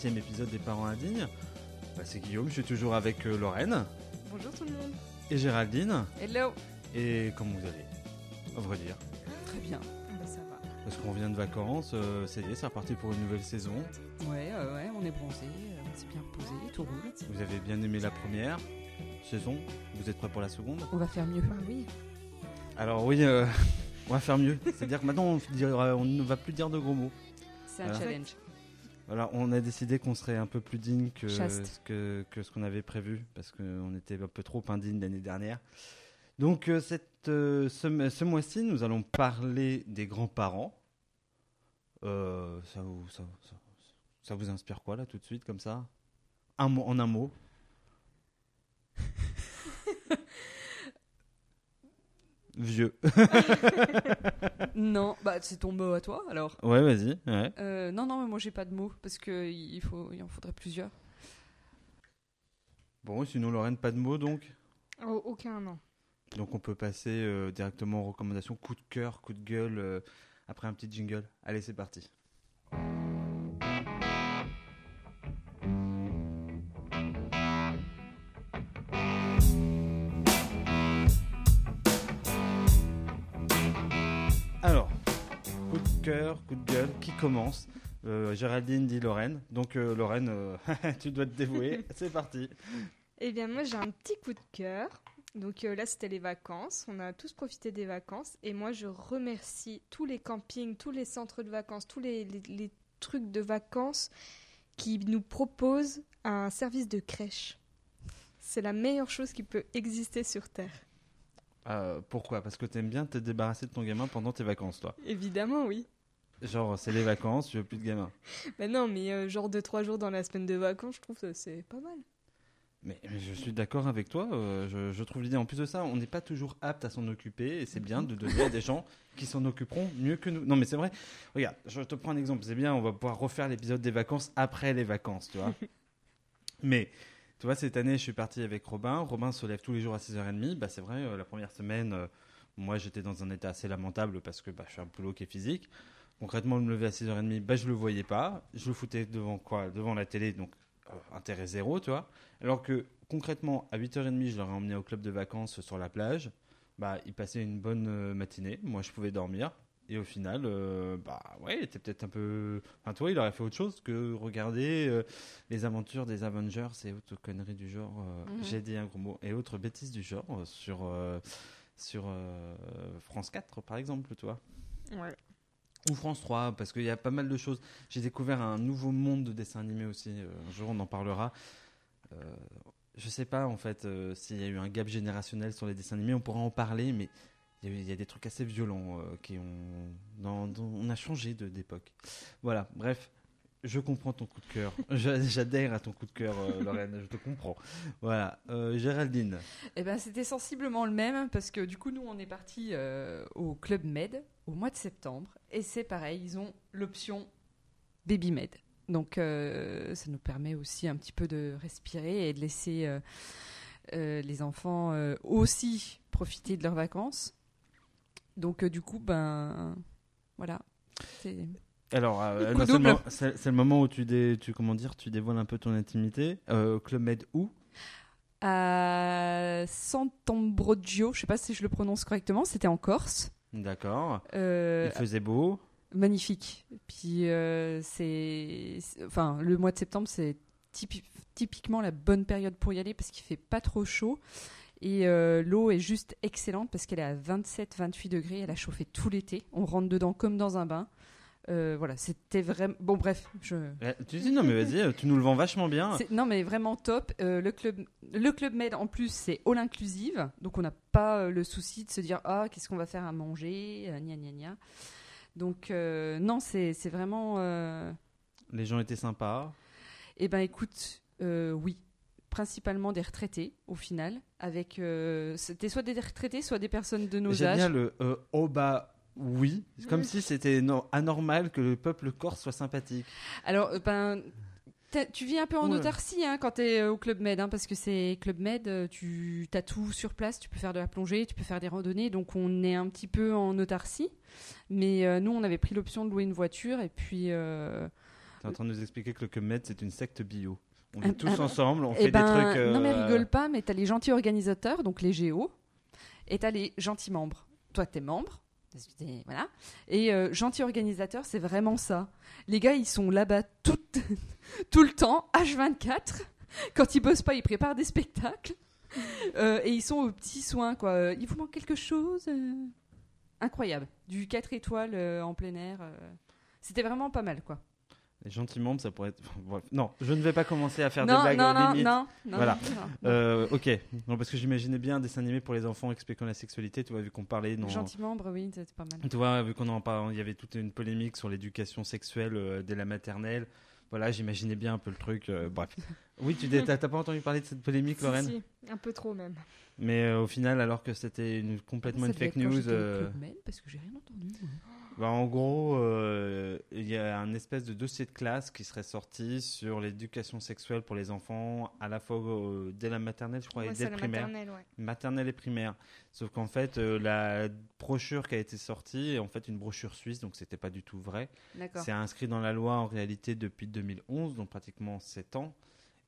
septième épisode des Parents Indignes. Bah, c'est Guillaume, je suis toujours avec euh, Lorraine Bonjour tout le monde. et Géraldine. Hello. Et comment vous allez? À vrai dire. Très bien. Bah, ça va. Parce qu'on revient de vacances, euh, ça y est, c'est reparti pour une nouvelle saison. Ouais, ouais, ouais, on est bronzé, euh, on s'est bien reposé, tout roule. Vous avez bien aimé la première saison, vous êtes prêts pour la seconde? On va faire mieux. oui. Alors oui, euh, on va faire mieux. C'est-à-dire que maintenant on, dira- on ne va plus dire de gros mots. C'est un Voilà. challenge. Voilà, on a décidé qu'on serait un peu plus digne que Chaste. que, que ce qu'on avait prévu, parce qu'on était un peu trop indigne l'année dernière. Donc, euh, cette, euh, ce, ce mois-ci, nous allons parler des grands-parents. Euh, ça, vous, ça, ça- ça vous inspire quoi, là, tout de suite, comme ça? Un mot, En un mot Vieux. non, bah c'est ton mot à toi alors. Ouais, vas-y. Ouais. Euh, non, non, mais moi j'ai pas de mots parce que il faut, il en faudrait plusieurs. Bon, sinon, Lorraine, pas de mots, donc? Oh, aucun, non. Donc on peut passer euh, directement aux recommandations coup de cœur, coup de gueule, euh, après un petit jingle. Allez, c'est parti. Cœur, coup de gueule, qui commence Euh, Géraldine dit Lorraine. Donc euh, Lorraine, euh, tu dois te dévouer. c'est parti. Eh bien, moi, j'ai un petit coup de cœur. Donc euh, là, c'était les vacances. On a tous profité des vacances. Et moi, je remercie tous les campings, tous les centres de vacances, tous les, les- les trucs de vacances qui nous proposent un service de crèche. C'est la meilleure chose qui peut exister sur Terre. Euh, pourquoi? Parce que t'aimes bien te débarrasser de ton gamin pendant tes vacances, toi? Évidemment, oui. Genre, c'est les vacances, tu veux plus de gamin. Mais non, mais euh, genre 2-3 jours dans la semaine de vacances, je trouve que c'est pas mal. Mais, mais je suis d'accord avec toi. euh, je, je trouve l'idée. En plus de ça, on n'est pas toujours apte à s'en occuper et c'est bien de donner à des gens qui s'en occuperont mieux que nous. Non, mais c'est vrai. Regarde, je te prends un exemple. C'est bien, on va pouvoir refaire l'épisode des vacances après les vacances, tu vois. mais. Tu vois, cette année, je suis parti avec Robin. Robin se lève tous les jours à 6h30. Bah, c'est vrai, euh, la première semaine, euh, moi, j'étais dans un état assez lamentable parce que bah, je suis un boulot qui est physique. Concrètement, me lever à 6h30, bah, je le voyais pas. Je le foutais devant quoi? Devant la télé, donc euh, intérêt zéro, tu vois. Alors que concrètement, à 8h30, je l'aurais emmené au club de vacances sur la plage. Bah, il passait une bonne euh, matinée. Moi, je pouvais dormir. Et au final, euh, bah ouais, il était peut-être un peu. Enfin, toi, il aurait fait autre chose que regarder euh, les aventures des Avengers et autres conneries du genre. euh, Mhm. J'ai dit un gros mot. Et autres bêtises du genre sur, sur France 4, par exemple, tu vois. Ouais. Ou France 3, parce qu'il y a pas mal de choses. J'ai découvert un nouveau monde de dessins animés aussi. euh, un jour, on en parlera. Euh, je sais pas, en fait, euh, s'il y a eu un gap générationnel sur les dessins animés. On pourra en parler, mais il y a, des trucs assez violents euh, qui ont. on a changé d'époque. Voilà, bref. Je comprends ton coup de cœur. J'adhère à ton coup de cœur, euh, Lorraine. Je te comprends. Voilà. Géraldine. Eh ben c'était sensiblement le même parce que du coup nous on est parti au club Med au mois de septembre et c'est pareil ils ont l'option Baby Med. Donc euh, ça nous permet aussi un petit peu de respirer et de laisser euh, euh, les enfants aussi profiter de leurs vacances. Donc du coup ben voilà. Alors, c'est, le moment où tu, dé, tu, comment dire, tu dévoiles un peu ton intimité. Club Med où? À Sant'Ambrogio je sais pas si je le prononce correctement c'était en Corse D'accord. Euh, Il faisait beau. magnifique. Puis euh, c'est, c'est- enfin, le mois de septembre, c'est typi- typiquement la bonne période pour y aller parce qu'il fait pas trop chaud et euh, l'eau est juste excellente parce qu'elle est à 27-28 degrés. Elle a chauffé tout l'été. On rentre dedans comme dans un bain. Euh, voilà, c'était vraiment. Bon, bref, je. Eh, Tu dis non, mais vas-y, euh, tu nous le vends vachement bien. Non, mais vraiment top. Euh, le, club, le Club Med, en plus, c'est all inclusive. Donc, on n'a pas le souci de se dire Ah, qu'est-ce qu'on va faire à manger Gna gna gna. Donc, euh, non, c'est vraiment. Les gens étaient sympas. Eh ben, écoute, oui. Principalement des retraités, au final. Avec. C'était soit des retraités, soit des personnes de nos J'aime âges. bien le bah oui. Comme Oui. si c'était no- anormal que le peuple corse soit sympathique. Alors, euh, ben, tu vis un peu en Ouais. autarcie hein, quand tu es au Club Med, hein, parce que c'est Club Med, euh, tu as tout sur place, tu peux faire de la plongée, tu peux faire des randonnées, donc on est un petit peu en autarcie. Mais euh, nous, on avait pris l'option de louer une voiture, et puis, euh, T'es en train de nous expliquer que le Club Med, c'est une secte bio. On Ah, est tous ah, ensemble, on Eh fait ben, des trucs. euh, Non mais rigole pas, mais t'as les gentils organisateurs, donc les géos, et t'as les gentils membres. Toi membre, parce que t'es- voilà. Et euh, gentil organisateur, c'est vraiment ça. Les gars, ils sont là-bas tout, tout le temps, H24. Quand ils bossent pas, ils préparent des spectacles. Euh, et ils sont aux petits soins, quoi. Il vous manque quelque chose euh? Incroyable. Du 4 étoiles en plein air. C'était vraiment pas mal, quoi. Les gentils membres, ça pourrait être. Bref. Non, je ne vais pas commencer à faire non, des blagues non, non, limites. non, non, Voilà. non, non. Euh, ok, non, parce que j'imaginais bien un dessin animé pour les enfants expliquant la sexualité, tu vois, vu qu'on parlait dans. Gentil membre, oui, c'était pas mal. Tu vois, vu qu'on en parle, il y avait toute une polémique sur l'éducation sexuelle euh, dès la maternelle. Voilà, j'imaginais bien un peu le truc. euh, bref. Oui, tu n'as pas entendu parler de cette polémique, Lorraine si, un peu trop même. Mais au final, alors que c'était une, complètement Ça une devait fake quand news. Club Med, parce que j'ai rien entendu. Bah, en gros, euh, il y a un espèce de dossier de classe qui serait sorti sur l'éducation sexuelle pour les enfants, à la fois euh, dès la maternelle, je crois, Ouais, et dès la le primaire. maternelle, ouais. Maternelle et primaire. Sauf qu'en fait, euh, la brochure qui a été sortie est en fait une brochure suisse, donc c'était pas du tout vrai. C'est inscrit dans la loi en réalité depuis 2011, donc pratiquement 7 ans.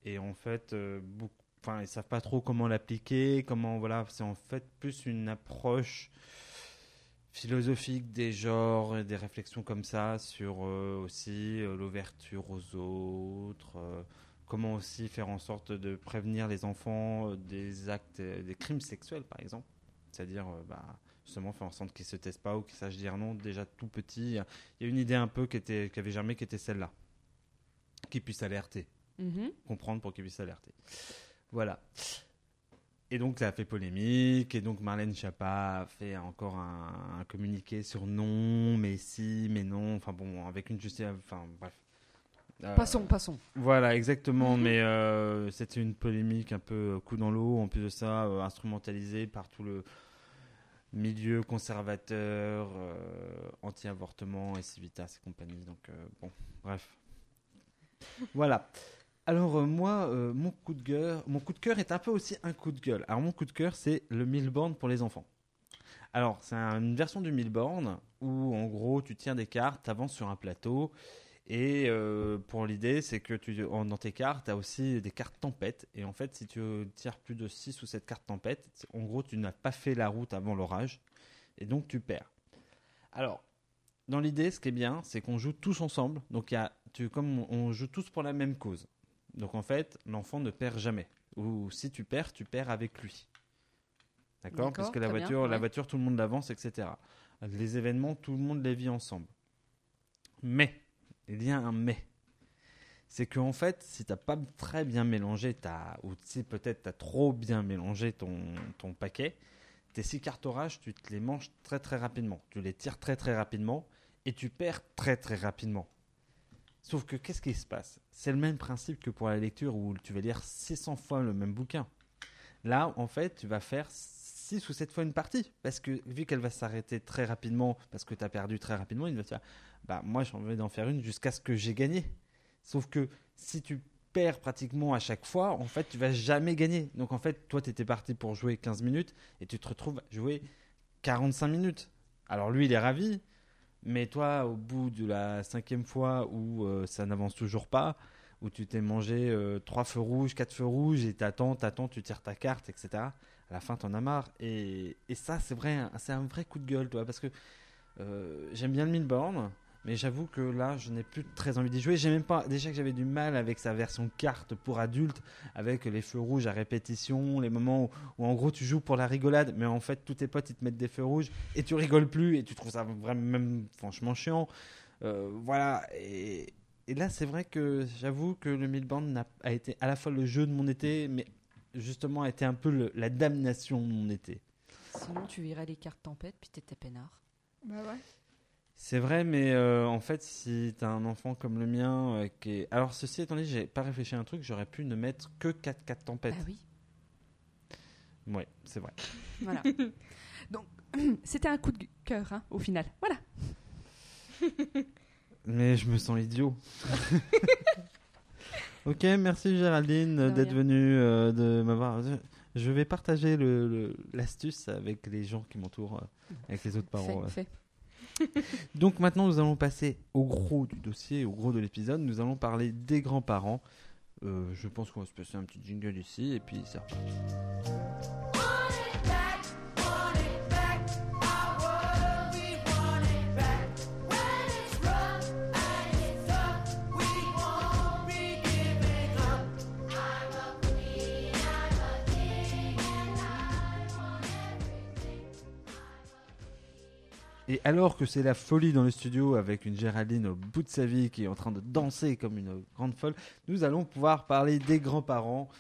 Et en fait, beaucoup, enfin, ils savent pas trop comment l'appliquer, comment voilà, c'est en fait plus une approche philosophique des genres, et des réflexions comme ça sur euh, aussi euh, l'ouverture aux autres, euh, comment aussi faire en sorte de prévenir les enfants des actes, des crimes sexuels par exemple, c'est-à-dire bah, justement faire en sorte qu'ils se testent pas ou qu'ils sachent dire non déjà tout petit. Il y a une idée un peu qui était, avait germé, qui était celle-là, qui puisse alerter Mhm. comprendre pour qu'ils puissent alerter. Voilà. Et donc, ça a fait polémique. Et donc, Marlène Schiappa a fait encore un, un communiqué sur non, mais si, mais non. Enfin, bon, avec une justice. Enfin, bref. Euh, Passons, passons. Voilà, exactement. mais euh, c'était une polémique un peu coup dans l'eau. En plus de ça, euh, instrumentalisée par tout le milieu conservateur, euh, anti-avortement et civitas et compagnie. Donc, euh, bon, bref. voilà. Alors euh, moi, euh, mon coup de cœur, mon coup de cœur est un peu aussi un coup de gueule. Alors mon coup de cœur, c'est le Milborn pour les enfants. Alors c'est un- une version du Milborn où en gros tu tires des cartes, avances sur un plateau et euh, pour l'idée c'est que tu, dans tes cartes, tu as aussi des cartes tempête et en fait si tu tires plus de 6 ou 7 cartes tempête, en gros tu n'as pas fait la route avant l'orage et donc tu perds. Alors dans l'idée, ce qui est bien, c'est qu'on joue tous ensemble. Donc, comme on joue tous pour la même cause. Donc, en fait, l'enfant ne perd jamais. Ou si tu perds, tu perds avec lui. D'accord? Parce que la bien, voiture, la voiture, tout le monde l'avance, etc. Les événements, tout le monde les vit ensemble. Mais, il y a un mais. C'est qu'en fait, si t'as pas très bien mélangé ta, ou si peut-être t'as trop bien mélangé ton, ton paquet, tes six cartes orage, tu te les manges très très rapidement. Tu les tires très très rapidement et tu perds très très rapidement. Sauf que qu'est-ce qui se passe? C'est le même principe que pour la lecture où tu vas lire 600 fois le même bouquin. Là, en fait, tu vas faire 6 ou 7 fois une partie. Parce que vu qu'elle va s'arrêter très rapidement, parce que tu as perdu très rapidement, il va te dire Bah, moi, j'ai envie d'en faire une jusqu'à ce que j'ai gagné. Sauf que si tu perds pratiquement à chaque fois, en fait, tu vas jamais gagner. Donc, en fait, toi, tu étais parti pour jouer 15 minutes et tu te retrouves à jouer 45 minutes. Alors, lui, il est ravi. Mais toi, au bout de la cinquième fois où euh, ça n'avance toujours pas, où tu t'es mangé euh, trois feux rouges, quatre feux rouges, et t'attends, t'attends, tu tires ta carte, etc. À la fin, t'en as marre. Et, et ça, c'est vrai, c'est un vrai coup de gueule, toi, parce que euh, j'aime bien le Milborn, mais j'avoue que là, je n'ai plus très envie d'y jouer. J'ai même pas, déjà que j'avais du mal avec sa version carte pour adultes, avec les feux rouges à répétition, les moments où, où en gros tu joues pour la rigolade, mais en fait tous tes potes ils te mettent des feux rouges et tu rigoles plus et tu trouves ça vraiment même franchement chiant. Euh, voilà. Et, et là, c'est vrai que j'avoue que le Milband n'a- a été à la fois le jeu de mon été, mais justement a été un peu le- la damnation de mon été. Sinon, tu irais les cartes tempête, puis t'étais peinard. Bah ouais. C'est vrai, mais euh, en fait, si t'as un enfant comme le mien, euh, qui est... alors ceci étant dit, j'ai pas réfléchi à un truc, j'aurais pu ne mettre que 4 4 tempêtes. Bah oui, Ouais, c'est vrai. voilà. Donc, c'était un coup de cœur, hein, au final. Voilà. Mais je me sens idiot. ok, merci Géraldine d'être venue, euh, de m'avoir. Je vais partager le- le- l'astuce avec les gens qui m'entourent, euh, avec les autres parents. Fait, fait. Donc maintenant, nous allons passer au gros du dossier, au gros de l'épisode. Nous allons parler des grands-parents. Euh, je pense qu'on va se passer un petit jingle ici et puis c'est reparti. Et alors que c'est la folie dans le studio avec une Géraldine au bout de sa vie qui est en train de danser comme une grande folle, nous allons pouvoir parler des grands-parents.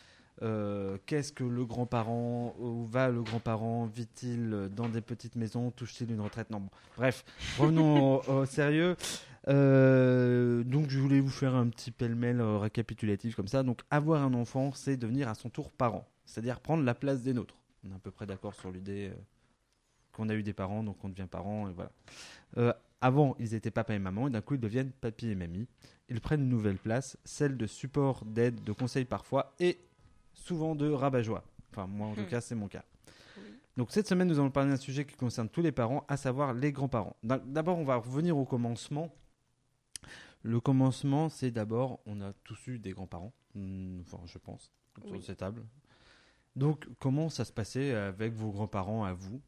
Euh, Qu'est-ce que le grand-parent Où va le grand-parent Vit-il dans des petites maisons Touche-t-il une retraite? Non, bon. Bref, revenons au, au sérieux. Euh, donc, je voulais vous faire un petit pêle-mêle euh, récapitulatif comme ça. Donc, avoir un enfant, c'est devenir à son tour parent, c'est-à-dire prendre la place des nôtres. On est à peu près d'accord sur l'idée euh, qu'on a eu des parents, donc on devient parent, et voilà. Euh, avant, ils étaient papa et maman, et d'un coup, ils deviennent papy et mamie. Ils prennent une nouvelle place, celle de support, d'aide, de conseil parfois, et souvent de rabat-joie. Enfin, moi, en tout Hmm. cas, c'est mon cas. Donc, cette semaine, nous allons parler d'un sujet qui concerne tous les parents, à savoir les grands-parents. D'a- D'abord, on va revenir au commencement. Le commencement, c'est d'abord, on a tous eu des grands-parents, Hmm, enfin, je pense, autour Oui. de cette table. Donc, comment ça se passait avec vos grands-parents à vous?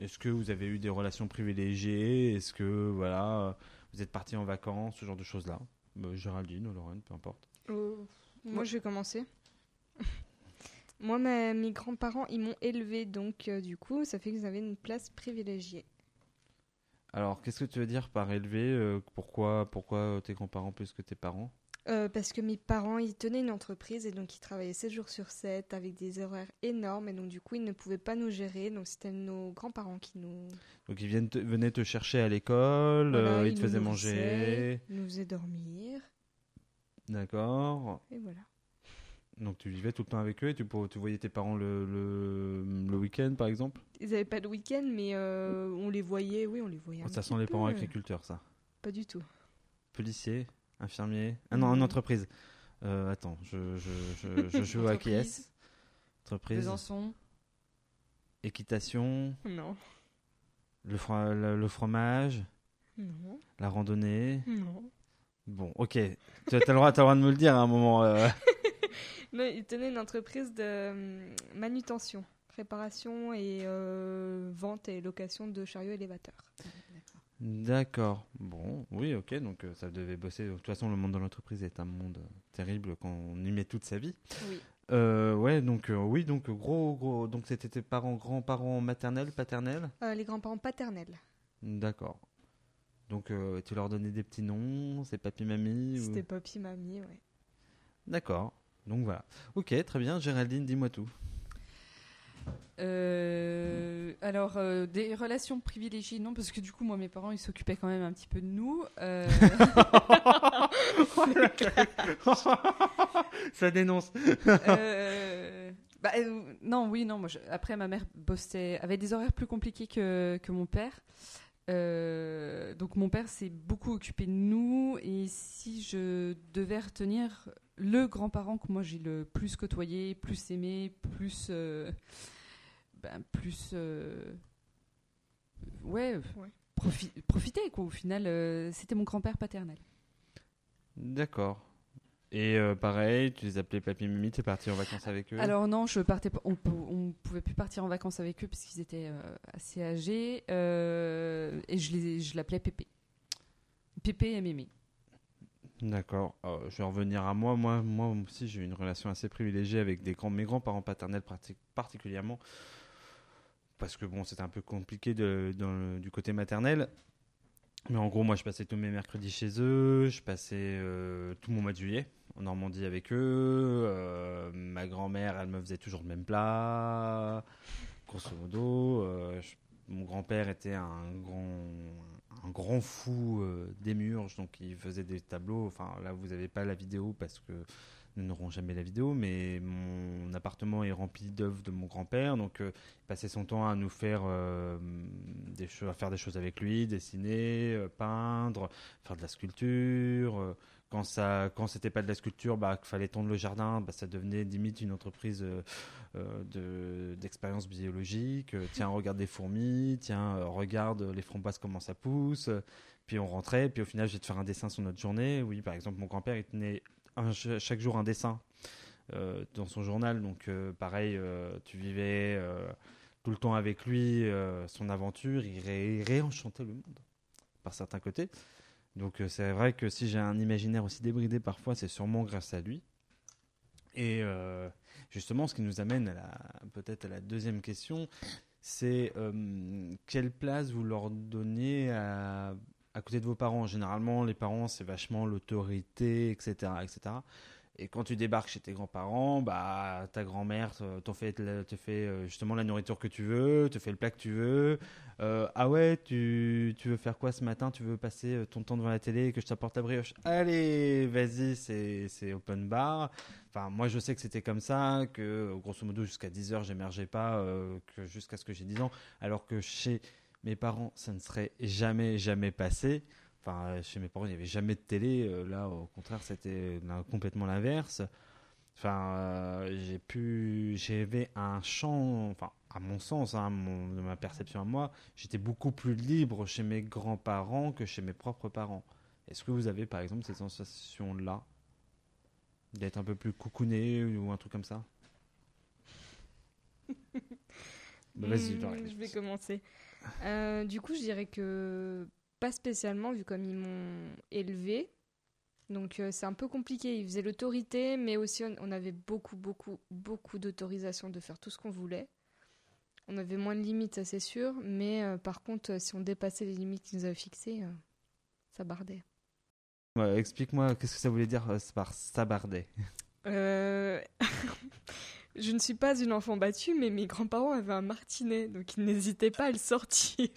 Est-ce que vous avez eu des relations privilégiées? Est-ce que, voilà, vous êtes partis en vacances, ce genre de choses-là Euh, Géraldine ou Lorraine, peu importe. Euh, moi, je vais commencer. Moi, ma- mes grands-parents, ils m'ont élevé, donc euh, du coup, ça fait que vous avez une place privilégiée. Alors, qu'est-ce que tu veux dire par élevé Euh, Pourquoi, pourquoi tes grands-parents plus que tes parents? Euh, parce que mes parents, ils tenaient une entreprise et donc ils travaillaient 7 jours sur 7 avec des horaires énormes et donc du coup, ils ne pouvaient pas nous gérer. Donc c'était nos grands-parents qui nous, Donc, ils viennent te- venaient te chercher à l'école, Voilà, euh, ils ils te faisaient manger. nous faisaient dormir. D'accord. Et voilà. Donc, tu vivais tout le temps avec eux et tu, voyais tes parents le, le, le week-end, par exemple? Ils n'avaient pas de week-end, mais euh, on les voyait, oui, on les voyait. un Ça petit sent les parents agriculteurs, ça. Pas du tout. Policier, infirmier. Ah non, en Mhm. entreprise. Euh, attends, je, je, je, je joue à qui Entreprise. est Entreprise. Besançon. Équitation, Non. le, fro- le, le fromage, Non. la randonnée. Non. Bon, ok. Tu as le droit, t'as le droit de me le dire à un moment. euh. Non, ils tenaient une entreprise de hum, manutention, réparation et euh, vente et location de chariots élévateurs. D'accord. Bon, oui, ok. Donc euh, ça devait bosser. De toute façon, le monde de l'entreprise est un monde euh, terrible quand on y met toute sa vie. Oui. Euh, ouais, donc euh, oui, donc gros, gros. Donc c'était tes parents, grands-parents maternels, paternels? Les grands-parents paternels. D'accord. Donc tu leur donnais des petits noms, c'est papy, mamie. ou- C'était papy, mamie, ouais. D'accord. Donc voilà. Ok, très bien. Géraldine, dis-moi tout. Euh, alors, euh, des relations privilégiées, non, parce que du coup, moi, mes parents, ils s'occupaient quand même un petit peu de nous. Euh, Ça dénonce. bah, non, oui, non. Moi, je- après, ma mère bossait, avait des horaires plus compliqués que, que mon père. Donc, mon père s'est beaucoup occupé de nous. Et si je devais retenir le grand-parent que moi j'ai le plus côtoyé, plus aimé, plus. euh, ben, plus. euh, ouais. Ouais. profi- profiter, quoi. Au final, euh, c'était mon grand-père paternel. D'accord. Et euh, pareil, tu les appelais papy, mamie, t'es parti en vacances avec eux? Alors non, je partais, on, on pouvait plus partir en vacances avec eux parce qu'ils étaient euh, assez âgés euh, et je les, je l'appelais Pépé. Pépé et Mémé. D'accord. Euh, je vais revenir à moi. Moi, moi aussi, j'ai eu une relation assez privilégiée avec mes grands-parents paternels parti- particulièrement. Parce que bon, c'était un peu compliqué du côté maternel. Mais en gros, moi, je passais tous mes mercredis chez eux. Je passais euh, tout mon mois de juillet en Normandie avec eux. Euh, ma grand-mère, elle me faisait toujours le même plat. Grosso modo, mon grand-père était un grand, un grand fou euh, des murges, donc il faisait des tableaux. Enfin, là, vous n'avez pas la vidéo parce que nous n'aurons jamais la vidéo, mais mon appartement est rempli d'œuvres de mon grand-père, donc euh, il passait son temps à nous faire euh, des choses, à faire des choses avec lui, dessiner, peindre, faire de la sculpture. Quand ça, quand c'était pas de la sculpture, bah, qu'il fallait tondre le jardin, bah, ça devenait limite une entreprise euh, euh, de d'expérience biologique. Euh, tiens, regarde les fourmis, tiens, regarde les framboises comment ça pousse. Puis on rentrait, puis au final, je vais te faire un dessin sur notre journée. Oui, par exemple, mon grand-père, il tenait chaque jour un dessin dans son journal. Donc, pareil, tu vivais tout le temps avec lui, son aventure. Il réenchantait le monde par certains côtés. Donc, euh, c'est vrai que si j'ai un imaginaire aussi débridé parfois, c'est sûrement grâce à lui. Et euh, justement, ce qui nous amène peut-être à la deuxième question, c'est euh, quelle place vous leur donnez à, à côté de vos parents? Généralement, les parents, c'est vachement l'autorité, etc., etc. Et quand tu débarques chez tes grands-parents, bah, ta grand-mère te, fait, euh, justement la nourriture que tu veux, te fait le plat que tu veux. Euh, ah ouais, tu, tu veux faire quoi ce matin? Tu veux passer euh, ton temps devant la télé et que je t'apporte ta brioche? Allez, vas-y, c'est open bar. Enfin, moi, je sais que c'était comme ça, que grosso modo, jusqu'à 10h, j'émergeais pas, jusqu'à ce que j'ai 10 ans. Alors que chez mes parents, ça ne serait jamais, jamais passé. Enfin, euh, chez mes parents, il n'y avait jamais de télé. euh, là, au contraire, c'était là, complètement l'inverse. Enfin, euh, j'ai pu, j'avais un champ, enfin, à mon sens, hein, mon- de ma perception à moi, j'étais beaucoup plus libre chez mes grands-parents que chez mes propres parents. Est-ce que vous avez, par exemple, cette sensation-là d'être un peu plus coucouné ou un truc comme ça? Bah, Vas-y, Hmm. Je vais commencer. Euh, du coup, je dirais que pas spécialement, vu comme ils m'ont élevé. Donc, euh, c'est un peu compliqué. Ils faisaient l'autorité, mais aussi on, on avait beaucoup, beaucoup, beaucoup d'autorisation de faire tout ce qu'on voulait. On avait moins de limites, ça c'est sûr. Mais euh, par contre, euh, si on dépassait les limites qu'ils nous avaient fixées, euh, ça bardait. Ouais, Explique-moi, qu'est-ce que ça voulait dire par sabarder Euh, je ne suis pas une enfant battue, mais mes grands-parents avaient un martinet, donc ils n'hésitaient pas à le sortir.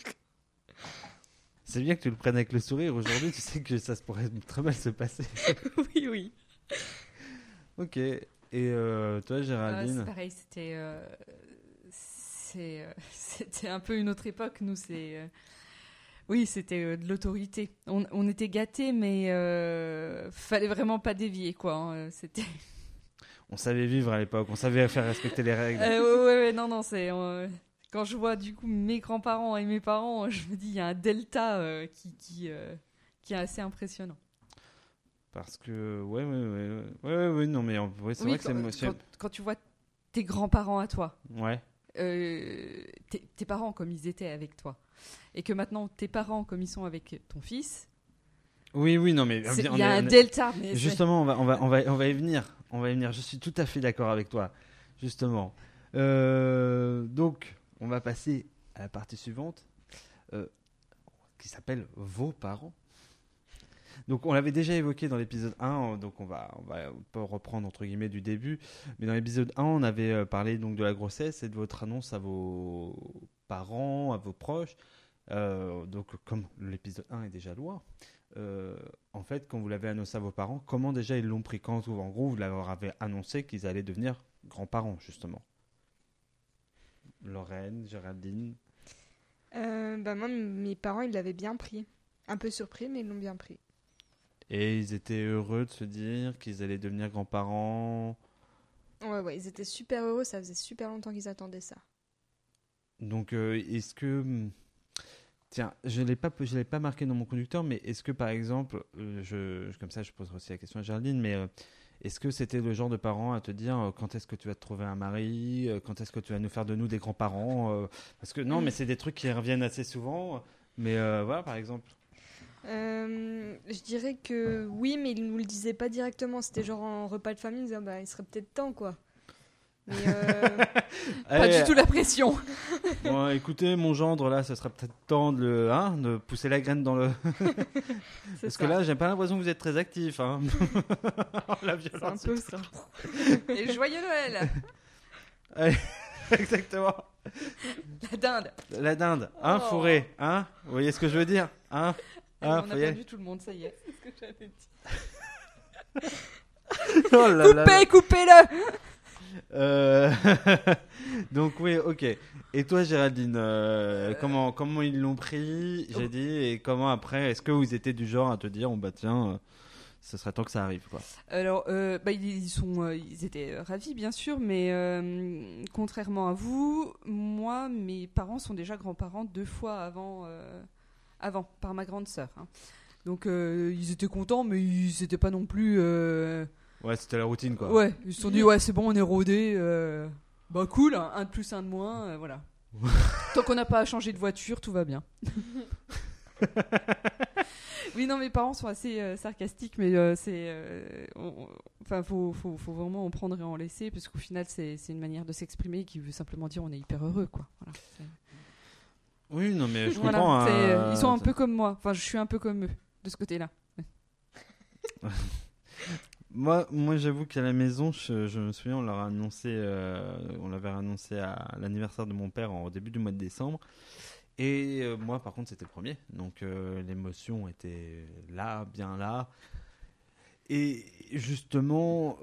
C'est bien que tu le prennes avec le sourire. Aujourd'hui, tu sais que ça pourrait très mal se passer. oui, oui. ok. Et euh, toi, Euh, Géraldine c'est pareil, c'était euh, c'est, euh, c'était un peu une autre époque. Nous, c'est euh, oui, c'était euh, de l'autorité. On, on était gâtés, mais euh, fallait vraiment pas dévier, quoi. hein. C'était On savait vivre à l'époque, on savait faire respecter les règles. Euh, ouais, ouais, non, non, c'est euh, quand je vois du coup mes grands-parents et mes parents, je me dis il y a un delta euh, qui qui, euh, qui est assez impressionnant. Parce que, ouais, ouais, ouais, ouais, ouais, ouais, non, mais ouais, c'est Oui, vrai que c'est. quand, mo- c'est- quand, quand tu vois tes grands-parents à toi, Ouais. euh, tes, parents comme ils étaient avec toi, et que maintenant tes parents comme ils sont avec ton fils, Oui, oui, non, mais. il y a est- un delta. Mais Justement, on va, on, va, on, va, on va y venir. On va y venir. Je suis tout à fait d'accord avec toi. Justement. Donc, on va passer à la partie suivante euh, qui s'appelle Vos parents. Donc, on l'avait déjà évoqué dans l'épisode 1, donc on va, va reprendre entre guillemets du début. Mais dans l'épisode 1, on avait euh, parlé donc de la grossesse et de votre annonce à vos parents, à vos proches. Euh, donc, comme l'épisode 1 est déjà loin, euh, en fait, quand vous l'avez annoncé à vos parents, comment déjà ils l'ont pris? Quand, en gros, vous leur avez annoncé qu'ils allaient devenir grands-parents, justement? Lorraine, Géraldine. Euh, bah moi, mes parents, ils l'avaient bien pris. Un peu surpris, mais ils l'ont bien pris. Et ils étaient heureux de se dire qu'ils allaient devenir grands-parents. Ouais, ouais, ils étaient super heureux. Ça faisait super longtemps qu'ils attendaient ça. Donc, euh, est-ce que. hum, Tiens, je ne l'ai pas, je l'ai pas marqué dans mon conducteur, mais est-ce que par exemple, euh, je, comme ça je poserai aussi la question à Géraldine, mais euh, est-ce que c'était le genre de parents à te dire euh, quand est-ce que tu vas te trouver un mari, euh, quand est-ce que tu vas nous faire de nous des grands-parents euh, Parce que non, mais c'est des trucs qui reviennent assez souvent. Mais euh, voilà, par exemple. Euh, je dirais que oui, mais ils nous le disaient pas directement. C'était genre en repas de famille, ils disaient bah, il serait peut-être temps, quoi. Mais euh, Pas Eh, du tout la pression. bon, écoutez, mon gendre, là, ce serait peut-être temps de, le- hein, de pousser la graine dans le. Parce ça. que là, j'ai pas l'impression que vous êtes très actif. Hein. la un violence. peu ça. Et joyeux Noël, Exactement. la dinde. La dinde, hein, Oh. fourré, hein Vous voyez ce que je veux dire Hein Allez, Ah, on a perdu tout le monde, ça y est. C'est ce que j'avais dit. Oh là. Coupez, coupez-le Euh, Donc oui, ok. Et toi, Géraldine, euh, Euh. comment comment ils l'ont pris J'ai dit et comment après Est-ce que vous étiez du genre à te dire, oh bah tiens, euh, ce serait temps que ça arrive. Quoi? Alors, bah, ils, sont, ils étaient ravis, bien sûr, mais contrairement à vous, moi, mes parents sont déjà grands-parents deux fois avant, avant par ma grande sœur. hein. Donc, ils étaient contents, mais ils n'étaient pas non plus. Ouais, c'était la routine quoi. Ouais, ils se sont dit, ouais, c'est bon, on est rodé. euh, bah, cool, hein, un de plus, un de moins, euh, voilà. Tant qu'on n'a pas à changer de voiture, tout va bien. oui, non, mes parents sont assez euh, sarcastiques, mais euh, c'est. euh, on- on- Enfin, faut, faut, faut vraiment en prendre et en laisser, parce qu'au final, c'est c'est une manière de s'exprimer qui veut simplement dire on est hyper heureux, quoi. Voilà, c'est- Oui, non mais je Voilà, comprends. c'est, euh, hein, ils sont un peu comme moi. Enfin, je suis un peu comme eux, de ce côté-là. Moi, moi j'avoue qu'à la maison, je, me souviens, euh, on l'avait annoncé à l'anniversaire de mon père en- au début du mois de décembre. Et euh, moi, par contre, c'était le premier. Donc euh, l'émotion était là, bien là. Et justement,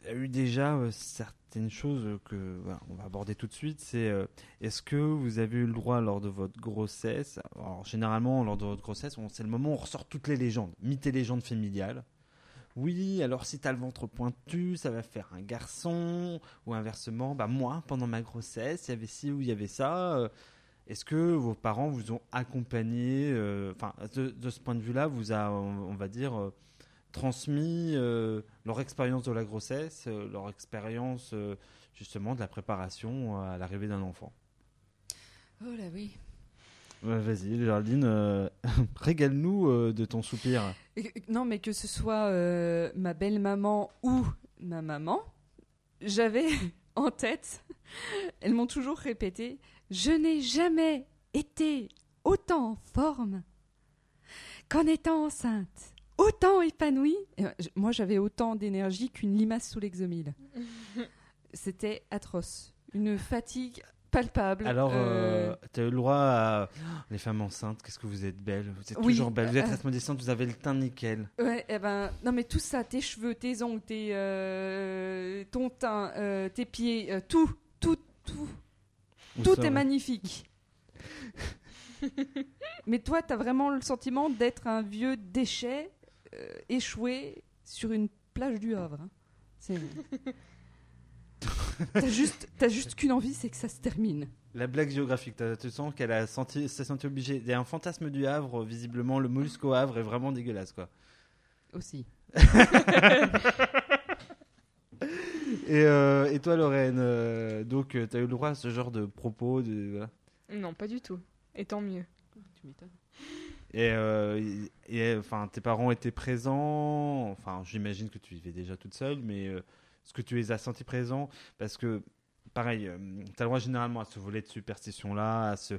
il y a eu déjà certaines choses que on va aborder tout de suite. C'est est-ce que vous avez eu le droit lors de votre grossesse Alors généralement, lors de votre grossesse, c'est le moment où on ressort toutes les légendes, mythes et légendes familiales. Oui, alors si t'as le ventre pointu, ça va faire un garçon, ou inversement, bah moi, pendant ma grossesse, il y avait ci ou il y avait ça. euh, Est-ce que vos parents vous ont accompagné, euh, enfin, de, ce point de vue-là, vous a, on, va dire, euh, transmis leur expérience de la grossesse, leur expérience justement de la préparation à l'arrivée d'un enfant? Oh là oui. Ouais, Vas-y, Géraldine, euh, régale-nous euh, de ton soupir. Non, mais que ce soit euh, ma belle-maman ou ma maman, j'avais en tête, elles m'ont toujours répété, je n'ai jamais été autant en forme qu'en étant enceinte, autant épanouie. Et, euh, Moi, j'avais autant d'énergie qu'une limace sous l'exomile. C'était atroce. Une fatigue palpable. Alors, euh, euh, tu as eu le droit à. Oh, les femmes enceintes, qu'est-ce que vous êtes belles. Vous êtes Oui, toujours belles. Vous êtes euh, resplendissantes, vous avez le teint nickel. Ouais, eh ben, non mais tout ça, tes cheveux, tes ongles, tes, euh, ton teint, euh, tes pieds, euh, tout, tout, tout, tout est magnifique. mais toi, t'as vraiment le sentiment d'être un vieux déchet euh, échoué sur une plage du Havre. hein. C'est- T'as juste, t'as juste qu'une envie, c'est que ça se termine. La blague géographique, t'as- tu sens qu'elle a senti, s'est sentie obligée. Il y a un fantasme du Havre, visiblement, le mollusque au Havre est vraiment dégueulasse, quoi. Aussi. Et, euh, et toi, Lorraine, euh, donc, tu as eu le droit à ce genre de propos de, voilà. Non, pas du tout. Et tant mieux. Tu m'étonnes. Et, euh, et, et, enfin, tes parents étaient présents. Enfin, j'imagine que tu vivais déjà toute seule, mais euh, est-ce que tu les as sentis présents Parce que, pareil, tu as le droit généralement à ce volet de superstition-là, à ce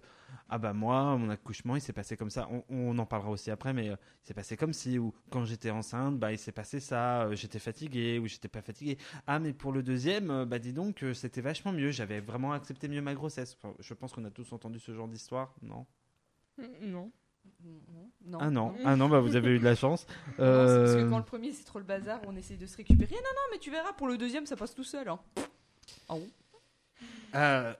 Ah bah moi, mon accouchement, il s'est passé comme ça. On, en parlera aussi après, mais euh, il s'est passé comme si, ou quand j'étais enceinte, bah il s'est passé ça, euh, j'étais fatiguée, ou j'étais pas fatiguée. Ah, mais pour le deuxième, euh, bah dis donc, euh, c'était vachement mieux, j'avais vraiment accepté mieux ma grossesse. Je pense qu'on a tous entendu ce genre d'histoire, non? Non. Non. Ah non, ah non, bah vous avez eu de la chance. Non, c'est parce que Euh, quand le premier c'est trop le bazar, on essaye de se récupérer. Non, non, mais tu verras, pour le deuxième ça passe tout seul. Hein. Ah Euh,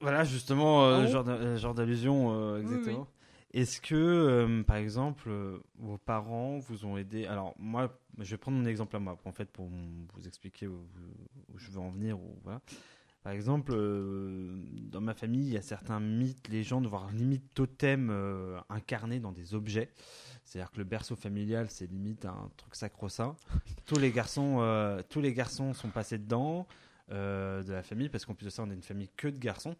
voilà, justement, euh, Ah genre euh, genre d'allusion, euh, Oui, exactement. Est-ce que, euh, par exemple, euh, vos parents vous ont aidé? Alors, moi, je vais prendre mon exemple à moi, en fait, pour vous expliquer où, où je veux en venir. Voilà. Par exemple, euh, dans ma famille, il y a certains mythes, légendes, voire limite totems euh, incarnés dans des objets. C'est-à-dire que le berceau familial, c'est limite un truc sacro-saint. tous les garçons, euh, tous les garçons sont passés dedans euh, de la famille, parce qu'en plus de ça, on est une famille que de garçons.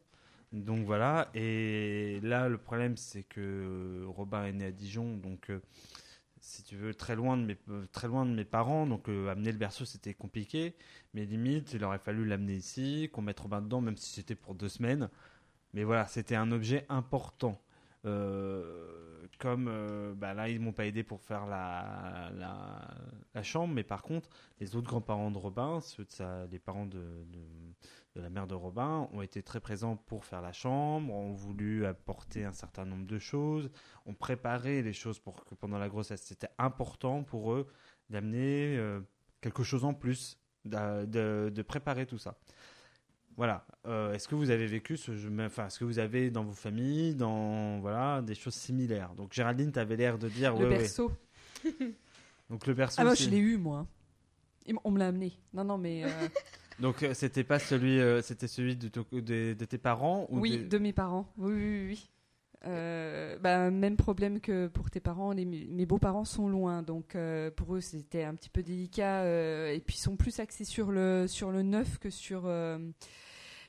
Donc voilà, et là le problème c'est que Robin est né à Dijon, donc si tu veux très loin de mes, euh, très loin de mes parents, donc euh, amener le berceau c'était compliqué, mais limite il aurait fallu l'amener ici, qu'on mette Robin dedans, même si c'était pour deux semaines. Mais voilà, c'était un objet important. Euh, comme bah là ils m'ont pas aidé pour faire la, la, chambre, mais par contre les autres grands-parents de Robin, ceux de sa- les parents de, de la mère de Robin, ont été très présents pour faire la chambre, ont voulu apporter un certain nombre de choses, ont préparé les choses pour que pendant la grossesse, c'était important pour eux d'amener euh, quelque chose en plus, de, de préparer tout ça. Voilà. Euh, est-ce que vous avez vécu ce jeu Enfin, est-ce que vous avez dans vos familles, dans voilà, des choses similaires? Donc, Géraldine, tu avais l'air de dire. Le ouais, ouais. berceau. Donc le berceau. Ah, moi, c'est- je l'ai eu, moi. On me l'a amené. Non, non, mais. euh, Donc euh, c'était pas celui, euh, c'était celui de, to- de- de tes parents ou oui, des- de mes parents. Oui, oui, oui. Euh, bah, même problème que pour tes parents. Les- mes beaux-parents sont loin, donc euh, pour eux c'était un petit peu délicat. et puis ils sont plus axés sur le sur le neuf que sur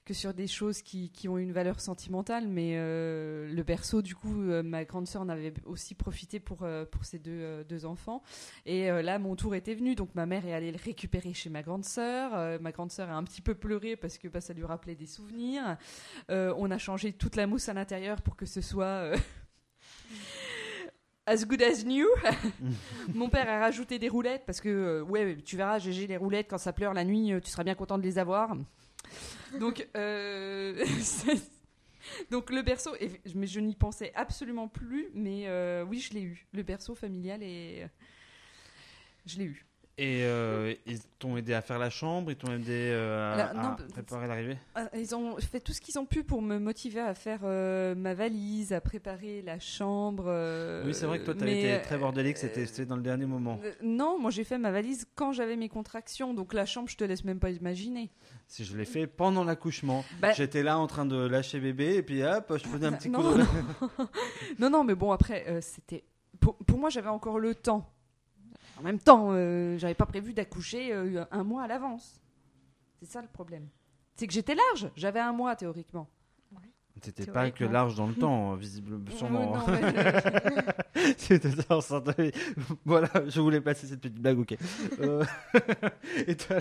que sur des choses qui, qui ont une valeur sentimentale. Mais euh, le berceau, du coup, euh, ma grande sœur en avait aussi profité pour euh, pour ses deux deux enfants. Et là, mon tour était venu, donc ma mère est allée le récupérer chez ma grande sœur. Ma grande sœur a un petit peu pleuré parce que bah, ça lui rappelait des souvenirs. On a changé toute la mousse à l'intérieur pour que ce soit as good as new. Mon père a rajouté des roulettes parce que euh, ouais, tu verras, GG les roulettes quand ça pleure la nuit, tu seras bien content de les avoir. Donc euh, donc le berceau, mais je n'y pensais absolument plus, mais euh, oui, je l'ai eu. Le berceau familial et je l'ai eu. Et euh, ils t'ont aidé à faire la chambre, ils t'ont aidé euh, à, Là, non, à préparer l'arrivée? Ah, Ils ont fait tout ce qu'ils ont pu pour me motiver à faire euh, ma valise, à préparer la chambre. oui, c'est vrai que toi, tu été très bordélique, c'était dans le dernier moment. non, moi j'ai fait ma valise quand j'avais mes contractions, donc la chambre, je te laisse même pas imaginer. Si je l'ai fait pendant l'accouchement, Bah- j'étais là en train de lâcher bébé et puis hop, je faisais un petit coup non, de... non. non, non, mais bon, après, c'était. Pour, pour moi, j'avais encore le temps. En même temps, euh, j'avais pas prévu d'accoucher euh, un mois à l'avance. C'est ça le problème. C'est que j'étais large, j'avais un mois théoriquement. C'était pas que large dans le temps, visiblement, sûrement. Euh, non, mais- C'était ça, on s'entendait. Voilà, je voulais passer cette petite blague, ok. Euh, et toi,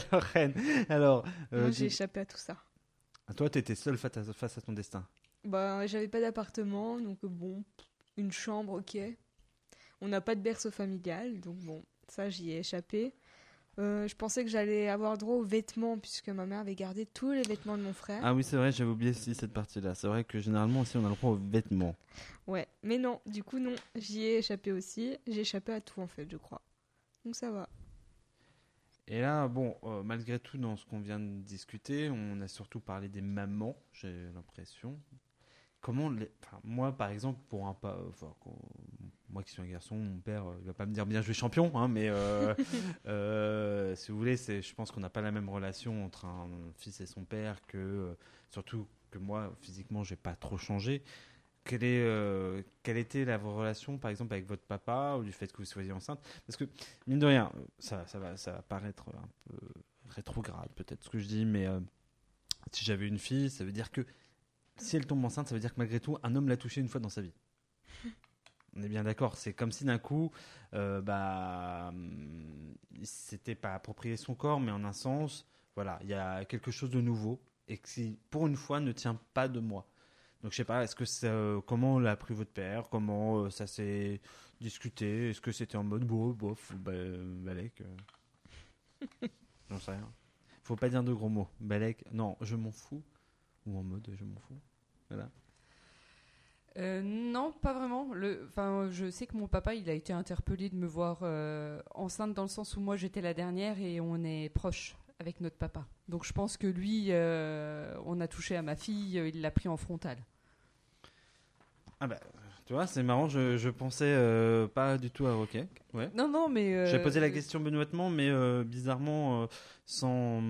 Alors, euh, Moi, dis- j'ai échappé à tout ça. toi, t'étais seule face à, face à ton destin. Bah, j'avais pas d'appartement, donc bon, une chambre, ok. On n'a pas de berceau familial, donc bon, ça j'y ai échappé. Euh, je pensais que j'allais avoir droit aux vêtements, puisque ma mère avait gardé tous les vêtements de mon frère. Ah oui, c'est vrai, j'avais oublié aussi cette partie-là. C'est vrai que généralement aussi, on a le droit aux vêtements. Ouais, mais non, du coup, non, j'y ai échappé aussi. J'ai échappé à tout, en fait, je crois. Donc ça va. Et là, bon, euh, malgré tout, dans ce qu'on vient de discuter, on a surtout parlé des mamans, j'ai l'impression. Comment les... enfin, moi, par exemple, pour un pas, enfin, moi qui suis un garçon, mon père, euh, il va pas me dire bien joué champion, hein, mais euh, euh, si vous voulez, c'est, je pense qu'on n'a pas la même relation entre un fils et son père que, surtout que moi, physiquement, j'ai pas trop changé. Quelle, est, euh, quelle était la relation, par exemple, avec votre papa, ou du fait que vous soyez enceinte? Parce que, mine de rien, ça, ça, va, ça va paraître un peu rétrograde, peut-être ce que je dis, mais si j'avais une fille, ça veut dire que si elle tombe enceinte, ça veut dire que malgré tout, un homme l'a touchée une fois dans sa vie. On est bien d'accord. C'est comme si d'un coup, euh, bah, il s'était pas approprié son corps, mais en un sens, voilà, il y a quelque chose de nouveau et qui, pour une fois, ne tient pas de moi. Donc je sais pas, est-ce que comment l'a pris votre père, comment euh, ça s'est discuté, est-ce que c'était en mode bof, ba- balèque, euh, j'en sais rien. Faut pas dire de gros mots. Balèque, non, je m'en fous, ou en mode je m'en fous. Voilà. Euh, non, pas vraiment. Le, enfin, je sais que mon papa, il a été interpellé de me voir euh, enceinte dans le sens où moi j'étais la dernière et on est proche avec notre papa. Donc je pense que lui, euh, on a touché à ma fille, il l'a pris en frontal. Ah bah, tu vois, c'est marrant, je, je pensais pas du tout à OK. Ouais. Non, non, mais J'ai posé la question benoîtement, mais bizarrement, sans.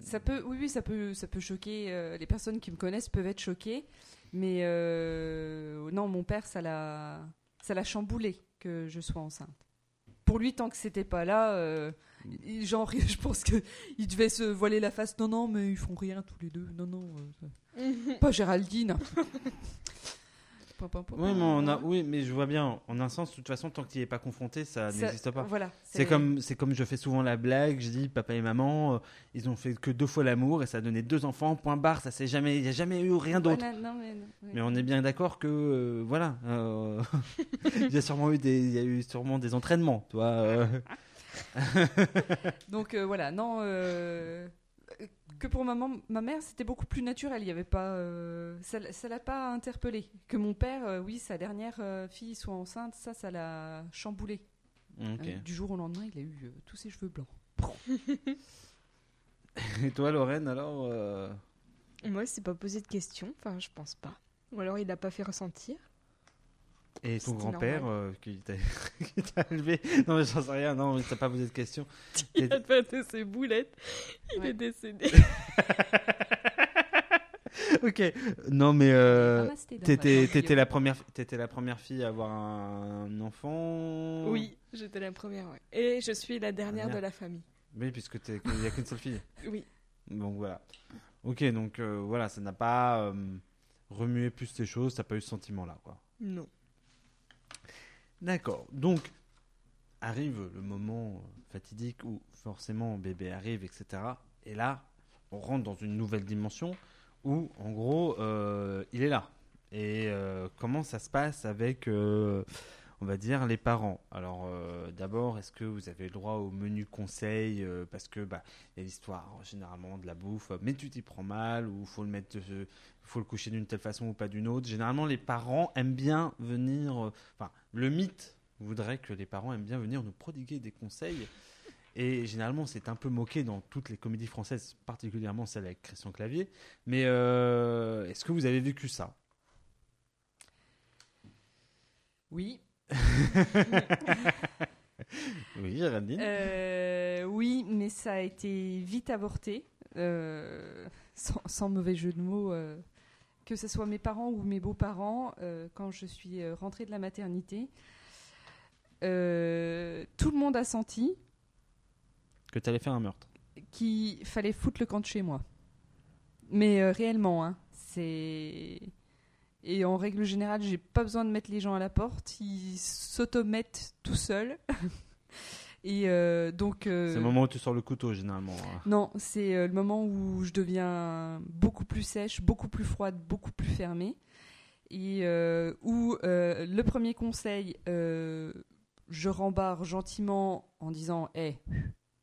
Ça peut, oui, oui, ça peut, ça peut choquer. les personnes qui me connaissent peuvent être choquées, mais euh, non, mon père, ça l'a, ça l'a chamboulé que je sois enceinte. Pour lui, tant que c'était pas là, euh, genre, je pense que il devait se voiler la face. Non, non, mais ils font rien tous les deux. Non, non, euh, pas Géraldine. Oui, mais, on a... oui, mais je vois bien. En un sens, de toute façon, tant qu'il n'y est pas confronté, ça, Ça- n'existe pas. Voilà. C'est comme, c'est comme je fais souvent la blague, je dis papa et maman, euh, ils ont fait que deux fois l'amour et ça a donné deux enfants, point barre, ça c'est jamais, il n'y a jamais eu rien d'autre. Voilà, mais, non, oui. Mais on est bien d'accord que, euh, voilà, euh, il y a sûrement eu des, il y a eu sûrement des entraînements, toi. Donc voilà, non. Que pour maman, ma mère, c'était beaucoup plus naturel. Il y avait pas, euh, ça, l'a pas interpellé. Que mon père, euh, oui, sa dernière euh, fille soit enceinte, ça, ça l'a chamboulé. Euh, du jour au lendemain, il a eu euh, tous ses cheveux blancs. Et toi, Lorraine, alors euh, Moi, c'est pas posé de questions, enfin, je pense pas. Ou alors il l'a pas fait ressentir. Et ton grand-père euh, qui t'a élevé Non, mais j'en sais rien, non, mais t'as pas posé de question. Il a de ses boulettes. Il Ouais. est décédé. ok, non, mais euh, t'étais la, première, t'étais la première fille à avoir un enfant Oui, j'étais la première, ouais. Et je suis la dernière Dernière. de la famille. Oui, puisque qu'il n'y a qu'une seule fille. Oui. Donc voilà. Ok, donc euh, voilà, ça n'a pas euh, remué plus tes choses, t'as pas eu ce sentiment-là, quoi. Non. D'accord. Donc, arrive le moment euh, fatidique où forcément bébé arrive, etc. Et là, on rentre dans une nouvelle dimension où, en gros, euh, il est là. Et euh, comment ça se passe avec, on va dire, les parents Alors, euh, d'abord, est-ce que vous avez le droit au menu conseil euh, Parce que, bah, il y a l'histoire, généralement, de la bouffe. Mais tu t'y prends mal ou faut le mettre, euh, faut le coucher d'une telle façon ou pas d'une autre. Généralement, les parents aiment bien venir. euh, Enfin, le mythe voudrait que les parents aiment bien venir nous prodiguer des conseils. Et généralement, c'est un peu moqué dans toutes les comédies françaises, particulièrement celle avec Christian Clavier. Mais euh, est-ce que vous avez vécu ça? Oui. Oui, Géraldine Euh, oui, mais ça a été vite avorté, euh, sans, sans mauvais jeu de mots. euh, que ce soit mes parents ou mes beaux-parents, quand je suis rentrée de la maternité, tout le monde a senti Que tu allais faire un meurtre. qu'il fallait foutre le camp de chez moi. Mais réellement, hein, c'est. Et en règle générale, j'ai pas besoin de mettre les gens à la porte, ils s'automettent tout seuls. Et euh, donc. euh, C'est le moment où tu sors le couteau, généralement. hein. Non, c'est euh, le moment où je deviens beaucoup plus sèche, beaucoup plus froide, beaucoup plus fermée. Et où le premier conseil, je rembarre gentiment en disant Hé,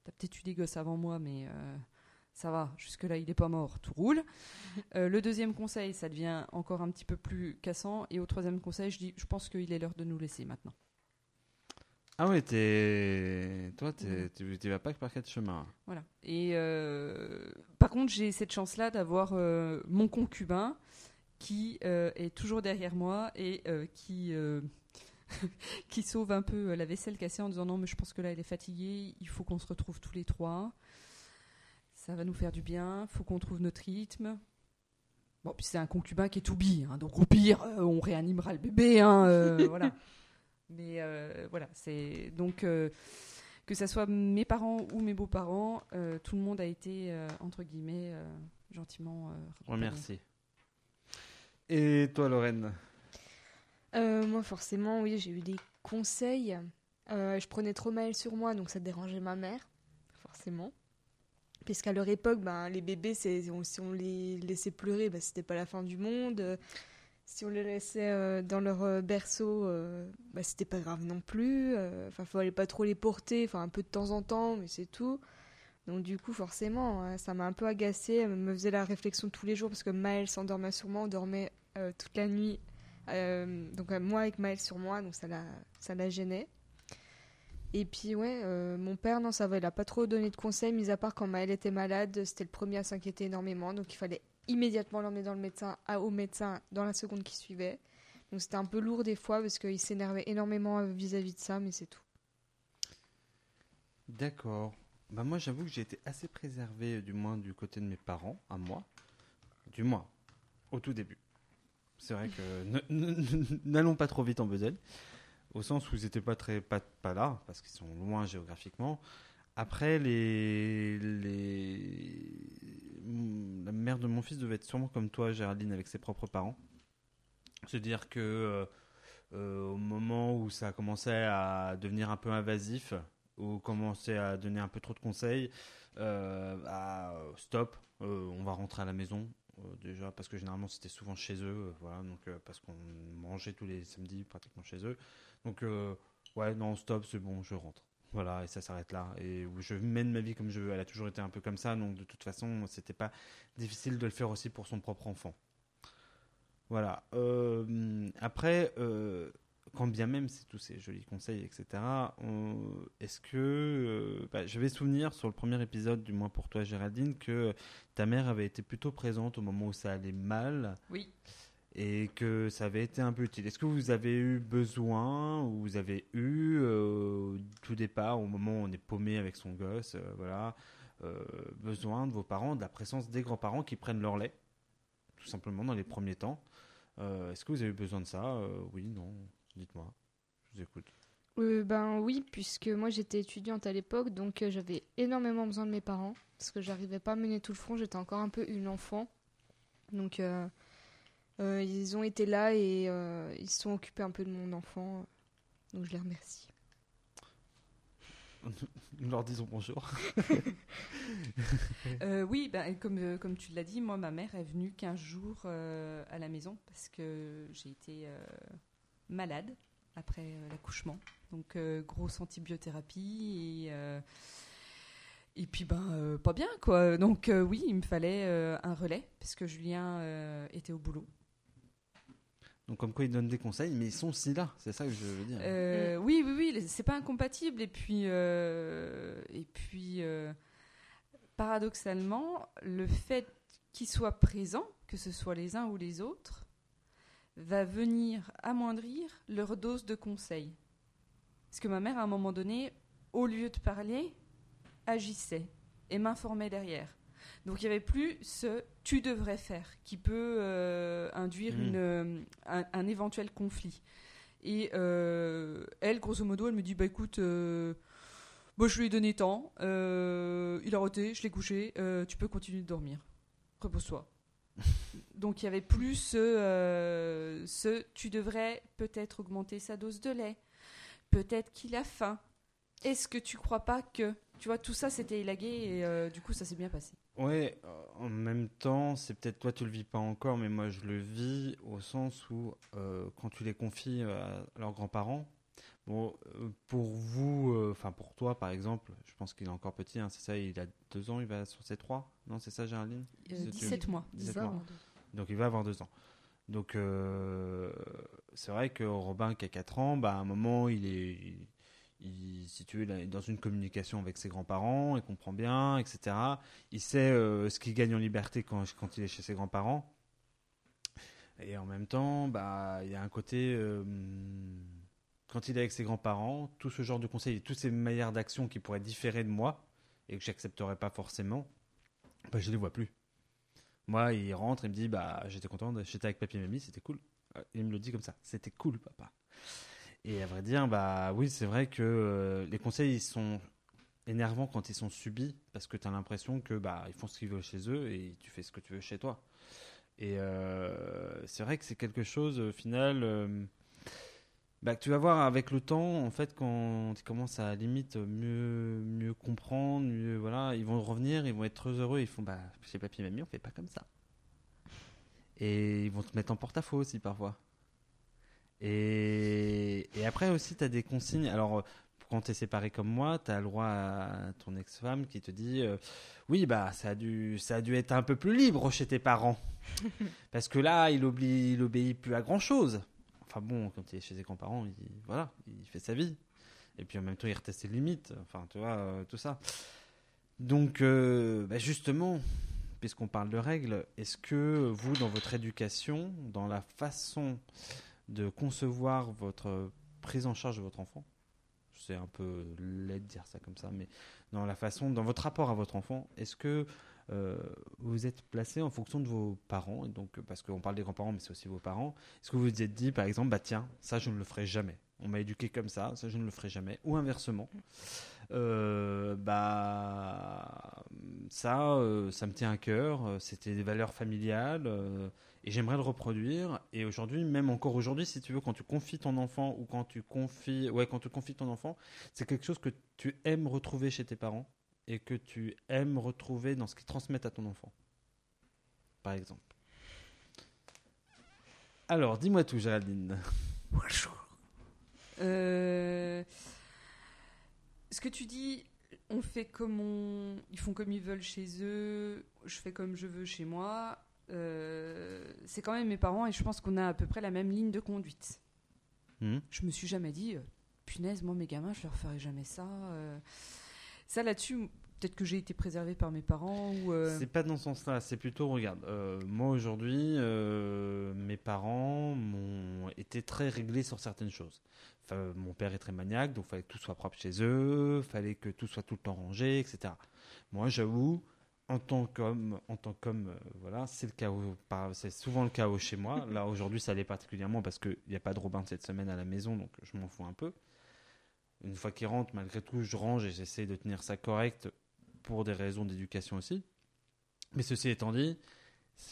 t'as peut-être eu des gosses avant moi, mais ça va, jusque-là il est pas mort, tout roule. Euh, le deuxième conseil, ça devient encore un petit peu plus cassant. Et au troisième conseil, je dis Je pense qu'il est l'heure de nous laisser maintenant. Ah ouais, t'es... toi, t'es- tu tu vas pas que par quatre chemins. Voilà. Et euh, par contre, j'ai cette chance-là d'avoir euh, mon concubin qui euh, est toujours derrière moi et euh, qui euh, qui sauve un peu la vaisselle cassée en disant non mais je pense que là elle est fatiguée, il faut qu'on se retrouve tous les trois. Ça va nous faire du bien, faut qu'on trouve notre rythme. Bon, puis c'est un concubin qui est tout bi, hein, donc au pire, euh, on réanimera le bébé, hein, euh, voilà. Mais euh, voilà, c'est donc euh, que ce soit mes parents ou mes beaux-parents, euh, tout le monde a été, euh, entre guillemets, euh, gentiment euh. Remercie. Et toi, Lorraine? Euh, moi, forcément, oui, j'ai eu des conseils. Euh, je prenais trop mal sur moi, donc ça dérangeait ma mère, forcément. Puisqu'à leur époque, ben, les bébés, si on les laissait pleurer, ben, c'était pas la fin du monde. Si on les laissait euh, dans leur euh, berceau, euh, ben, c'était pas grave non plus. Euh, Enfin, fallait pas trop les porter, un peu de temps en temps, mais c'est tout. Donc du coup, forcément, euh, ça m'a un peu agacée. Elle me faisait la réflexion tous les jours parce que Maëlle s'endormait sur moi, on dormait toute la nuit. Donc moi avec Maëlle sur moi, donc ça la, ça la gênait. Et puis ouais, euh, mon père, non, ça va, il a pas trop donné de conseils, mis à part quand Maëlle était malade, c'était le premier à s'inquiéter énormément, donc il fallait immédiatement l'emmener dans le médecin, à- au médecin dans la seconde qui suivait. Donc c'était un peu lourd des fois parce qu'il s'énervait énormément euh, vis-à-vis de ça, mais c'est tout. D'accord. Bah moi, j'avoue que j'ai été assez préservé, du moins du côté de mes parents, à moi. Du moins, au tout début. C'est vrai que n'allons pas trop vite en besogne, au sens où ils n'étaient pas, très, pas, pas là, parce qu'ils sont loin géographiquement. Après, les, les... la mère de mon fils devait être sûrement comme toi, Géraldine, avec ses propres parents. C'est-à-dire que euh, euh, au moment où ça commençait à devenir un peu invasif, ou commençait à donner un peu trop de conseils, euh, à, stop, on va rentrer à la maison. déjà parce que généralement c'était souvent chez eux, voilà, donc parce qu'on mangeait tous les samedis pratiquement chez eux. Donc euh, ouais, non, stop, c'est bon, je rentre. Voilà, et ça s'arrête là. Et je mène ma vie comme je veux. Elle a toujours été un peu comme ça, donc de toute façon, c'était pas difficile de le faire aussi pour son propre enfant. Voilà. Euh, après, euh, quand bien même c'est tous ces jolis conseils, etc., est-ce que. euh, bah, je vais souvenir sur le premier épisode, du moins pour toi, Géraldine, que ta mère avait été plutôt présente au moment où ça allait mal. Oui. Et que ça avait été un peu utile. Est-ce que vous avez eu besoin ou vous avez eu euh, tout départ au moment où on est paumé avec son gosse, euh, voilà, euh, besoin de vos parents, de la présence des grands-parents qui prennent leur lait, tout simplement dans les premiers temps? Est-ce que vous avez eu besoin de ça? Oui, non, dites-moi. Je vous écoute. Ben oui, puisque moi j'étais étudiante à l'époque, donc j'avais énormément besoin de mes parents, parce que j'arrivais pas à mener tout le front, j'étais encore un peu une enfant. Donc euh, euh, ils ont été là et euh, ils se sont occupés un peu de mon enfant, donc je les remercie. Nous leur disons bonjour. Euh, oui, ben, comme, euh, comme tu l'as dit, moi, ma mère est venue 15 jours euh, à la maison parce que j'ai été euh, malade après euh, l'accouchement. Donc, euh, grosse antibiothérapie et, euh, et puis, ben, euh, pas bien, quoi. Donc, euh, oui, il me fallait euh, un relais parce que Julien euh, était au boulot. Donc comme quoi ils donnent des conseils, mais ils sont aussi là, c'est ça que je veux dire. Euh, Oui, oui, oui, c'est pas incompatible. Et puis, euh, et puis euh, paradoxalement, le fait qu'ils soient présents, que ce soit les uns ou les autres, va venir amoindrir leur dose de conseils. Parce que ma mère, à un moment donné, au lieu de parler, agissait et m'informait derrière. Donc il n'y avait plus ce tu devrais faire qui peut euh, induire Mm. une, euh, un, un éventuel conflit. Et euh, elle, grosso modo, elle me dit bah écoute, euh, moi je lui ai donné temps, euh, il a roté, je l'ai couché, tu peux continuer de dormir, repose-toi. Donc il y avait plus ce, ce tu devrais peut-être augmenter sa dose de lait, peut-être qu'il a faim. Est-ce que tu crois pas que tu vois tout ça c'était élagué et du coup ça s'est bien passé. Ouais, euh, en même temps, c'est peut-être toi tu le vis pas encore, mais moi je le vis au sens où euh, quand tu les confies à leurs grands-parents, bon, euh, pour vous, euh, enfin pour toi par exemple, je pense qu'il est encore petit, hein, c'est ça, il a deux ans, il va sur ses trois, non c'est ça Géraldine? Euh, C'est- 17 mois. 17 mois. Donc il va avoir deux ans. Donc euh, c'est vrai que Robin qui a 4 ans, bah, à un moment il est, il, si tu dans une communication avec ses grands-parents, il comprend bien, etc. Il sait euh, ce qu'il gagne en liberté quand, il est chez ses grands-parents. Et en même temps, bah, il y a un côté, euh, quand il est avec ses grands-parents, tout ce genre de conseils, toutes ces manières d'action qui pourraient différer de moi et que j'accepterais pas forcément, bah, je les vois plus. Moi, il rentre, il me dit bah j'étais content, j'étais avec papy et mamie, c'était cool. Euh, Il me le dit comme ça, c'était cool, papa. Et à vrai dire, bah oui, c'est vrai que euh, les conseils ils sont énervants quand ils sont subis parce que tu as l'impression que bah ils font ce qu'ils veulent chez eux et tu fais ce que tu veux chez toi. Et euh, c'est vrai que c'est quelque chose au final euh, bah, que tu vas voir avec le temps en fait quand tu commences à limite mieux mieux comprendre, mieux voilà, ils vont revenir, ils vont être heureux, ils font bah chez papy et mamie, on fait pas comme ça. Et ils vont te mettre en porte-à-faux aussi parfois. Et, et après aussi, tu as des consignes. Alors, euh, quand tu es séparé comme moi, tu as le droit à ton ex-femme qui te dit euh, Oui, bah, ça a, dû, ça a dû être un peu plus libre chez tes parents. Parce que là, il, oblie, il obéit plus à grand-chose. Enfin bon, quand il est chez ses grands-parents, il, voilà, il fait sa vie. Et puis en même temps, il reteste ses limites. Enfin, tu vois, euh, tout ça. Donc, euh, bah, justement, puisqu'on parle de règles, est-ce que vous, dans votre éducation, dans la façon de concevoir votre prise en charge de votre enfant, c'est un peu laid de dire ça comme ça, mais dans la façon, dans votre rapport à votre enfant, est-ce que euh, vous êtes placé en fonction de vos parents, donc parce qu'on parle des grands-parents, mais c'est aussi vos parents. Est-ce que vous vous êtes dit, par exemple, bah tiens, ça je ne le ferai jamais. On m'a éduqué comme ça, ça je ne le ferai jamais. Ou inversement, euh, bah ça, euh, ça me tient à cœur. euh, C'était des valeurs familiales euh, et j'aimerais le reproduire. Et aujourd'hui, même encore aujourd'hui, si tu veux, quand tu confies ton enfant ou quand tu confies, ouais, quand tu confies ton enfant, c'est quelque chose que tu aimes retrouver chez tes parents et que tu aimes retrouver dans ce qu'ils transmettent à ton enfant, par exemple. Alors, dis-moi tout, Géraldine. Euh, ce que tu dis, on fait comme on, ils font comme ils veulent chez eux, je fais comme je veux chez moi. euh, c'est quand même mes parents et je pense qu'on a à peu près la même ligne de conduite. Hmm Je me suis jamais dit, euh, punaise, moi mes gamins, je leur ferai jamais ça. euh. Ça là-dessus, peut-être que j'ai été préservée par mes parents ou. euh, C'est pas dans ce sens-là, c'est plutôt, regarde, moi aujourd'hui, mes parents m'ont été très réglés sur certaines choses. Enfin, mon père est très maniaque, donc fallait que tout soit propre chez eux, fallait que tout soit tout le temps rangé, etc. Moi, j'avoue, en tant qu'homme, en tant qu'homme, euh, voilà, c'est le chaos. C'est souvent le chaos chez moi. Là, aujourd'hui, ça l'est particulièrement parce qu'il n'y a pas de Robin cette semaine à la maison, donc je m'en fous un peu. Une fois qu'il rentre, malgré tout, je range et j'essaie de tenir ça correct pour des raisons d'éducation aussi. Mais ceci étant dit,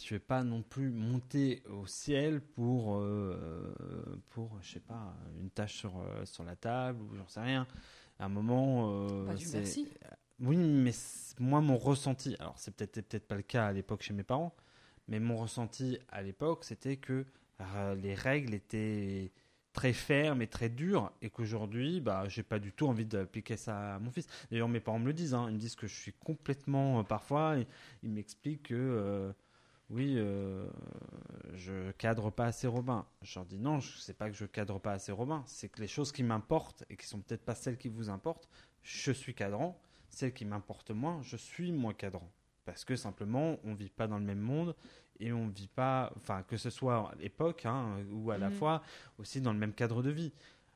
je vais pas non plus monter au ciel pour, euh, pour je sais pas, une tâche sur, euh, sur la table ou j'en sais rien. À un moment, euh, Dieu c'est- merci. oui, mais moi, mon ressenti, alors c'est peut-être peut-être pas le cas à l'époque chez mes parents, mais mon ressenti à l'époque, c'était que euh, les règles étaient très fermes et très dures, et qu'aujourd'hui, bah, j'ai pas du tout envie d'appliquer ça à mon fils. D'ailleurs, mes parents me le disent, hein, ils me disent que je suis complètement, euh, parfois, ils, ils m'expliquent que, euh, oui, euh, je cadre pas assez Robin. Je leur dis non, je sais pas que je cadre pas assez Robin, c'est que les choses qui m'importent et qui sont peut-être pas celles qui vous importent, je suis cadrant celle qui m'importe moins, je suis moins cadrant. Parce que simplement, on vit pas dans le même monde et on vit pas, enfin, que ce soit à l'époque hein, ou à la Mhm. fois aussi dans le même cadre de vie.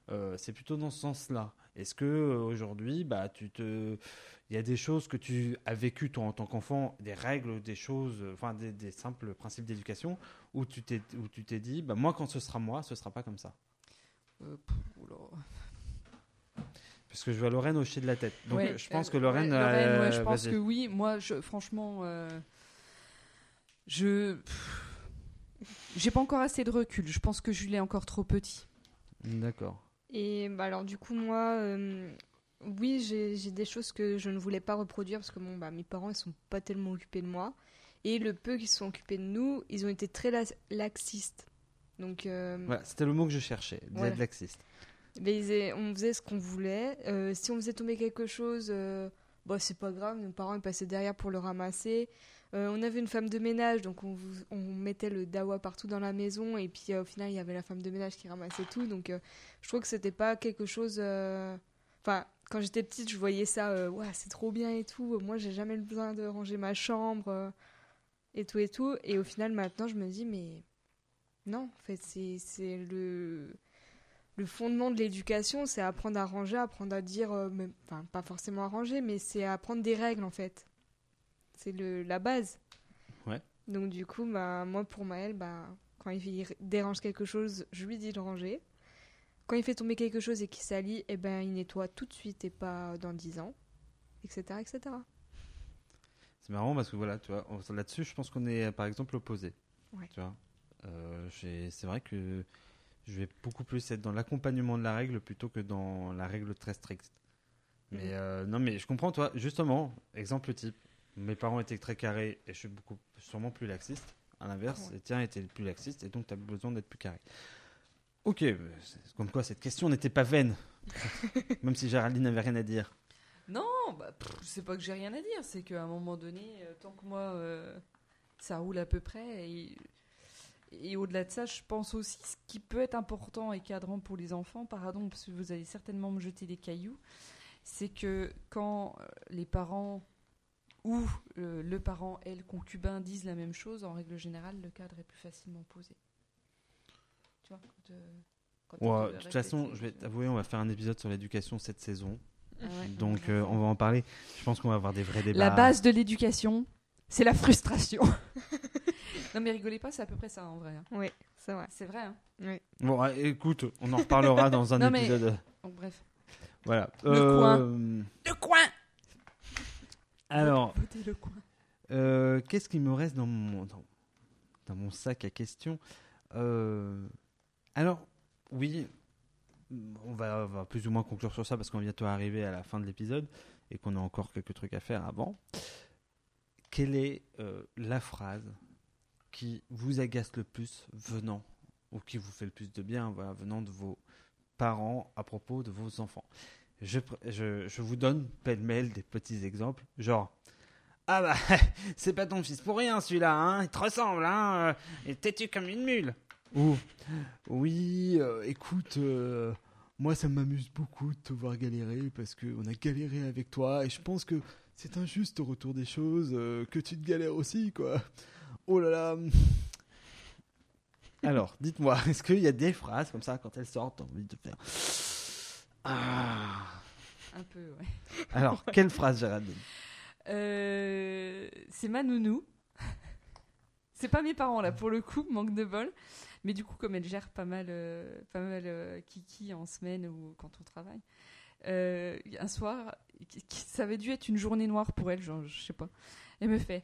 Euh, c'est plutôt dans ce sens-là. Est-ce que euh, aujourd'hui, bah, tu te, il y a des choses que tu as vécues toi en tant qu'enfant, des règles, des choses, euh, enfin des, des simples principes d'éducation, où tu t'es, où tu t'es dit, bah moi quand ce sera moi, ce sera pas comme ça? Euh. Parce que je vois Lorraine hocher de la tête. Donc Ouais, euh, je pense euh, que Lorraine, ouais, Lorraine, ouais, je pense que oui. Moi, je, franchement, euh, je. J'ai pas encore assez de recul. Je pense que Jules est encore trop petit. D'accord. Et bah, alors, du coup, moi, euh, oui, j'ai des choses que je ne voulais pas reproduire parce que bon, bah, mes parents, ils sont pas tellement occupés de moi. Et le peu qu'ils se sont occupés de nous, ils ont été très laxistes. Donc, euh, Voilà, c'était le mot que je cherchais, Voilà. laxiste. mais ils on faisait ce qu'on voulait. Euh, si on faisait tomber quelque chose, bah, c'est pas grave, nos parents ils passaient derrière pour le ramasser. Euh, on avait une femme de ménage, donc on, mettait le dawa partout dans la maison, et puis euh, au final il y avait la femme de ménage qui ramassait tout. Donc euh, je trouve que c'était pas quelque chose. Enfin, quand j'étais petite, je voyais ça, ouais, c'est trop bien et tout. Moi j'ai jamais besoin de ranger ma chambre et tout et tout. Et au final maintenant je me dis, mais non, en fait, c'est le le fondement de l'éducation, c'est apprendre à ranger, apprendre à dire, enfin pas forcément à ranger, mais c'est apprendre des règles en fait. C'est le la base. Ouais. Donc du coup, bah moi pour Maël, bah quand il dérange quelque chose, je lui dis de ranger. Quand il fait tomber quelque chose et qu'il salit, eh ben il nettoie tout de suite et pas dans 10 ans, etc., etc. C'est marrant parce que voilà, tu vois, là-dessus, je pense qu'on est par exemple opposés. Ouais. Tu vois, Euh, c'est vrai que je vais beaucoup plus être dans l'accompagnement de la règle plutôt que dans la règle très stricte. Mais Mhm. euh, non, mais je comprends, toi. Justement, exemple type. Mes parents étaient très carrés et je suis beaucoup, sûrement plus laxiste. À l'inverse, Ouais. les tiens étaient plus laxistes et donc tu as besoin d'être plus carré. Ok, comme quoi cette question n'était pas vaine. Même si Géraldine n'avait rien à dire. Non, bah, c'est pas que j'ai rien à dire. C'est qu'à un moment donné, euh, tant que moi, euh, ça roule à peu près. Et, et au-delà de ça, je pense aussi ce qui peut être important et cadrant pour les enfants, pardon, parce que vous allez certainement me jeter des cailloux, c'est que quand euh, les parents ou euh, le parent et le concubin disent la même chose, en règle générale, le cadre est plus facilement posé. Tu vois quand, euh, quand Ouais, on de toute façon, je vais t'avouer, on va faire un épisode sur l'éducation cette saison. ah ouais, Donc euh, on va en parler. Je pense qu'on va avoir des vrais débats. La base de l'éducation, c'est la frustration. non mais rigolez pas, c'est à peu près ça en vrai. hein. Oui, c'est vrai. C'est vrai. hein. Bon, euh, écoute, on en reparlera dans un Non, mais- épisode. Donc bref. Voilà. Le Euh, Le coin Alors, euh, qu'est-ce qui me reste dans mon, dans, dans mon sac à questions? Euh, Alors, oui, on va, on va plus ou moins conclure sur ça parce qu'on vient bientôt arriver à la fin de l'épisode et qu'on a encore quelques trucs à faire avant. Quelle est euh, la phrase qui vous agace le plus venant ou qui vous fait le plus de bien voilà, venant de vos parents à propos de vos enfants? Je, je, je vous donne pêle-mêle des petits exemples, genre Ah bah, c'est pas ton fils pour rien celui-là, hein, il te ressemble, hein, euh, il est têtu comme une mule. Ou Oui, euh, écoute, euh, moi, ça m'amuse beaucoup de te voir galérer parce qu'on a galéré avec toi et je pense que c'est injuste au retour des choses que tu te galères aussi, quoi. Oh là là. Alors, dites-moi, est-ce qu'il y a des phrases comme ça, quand elles sortent, envie de faire Ah Un peu, ouais. Alors, quelle phrase, Géraldine? Euh, c'est ma nounou. c'est pas mes parents là pour le coup, manque de bol. Mais du coup, comme elle gère pas mal, euh, pas mal euh, Kiki en semaine ou quand on travaille, euh, un soir, qui- qui- ça avait dû être une journée noire pour elle, genre je sais pas. Elle me fait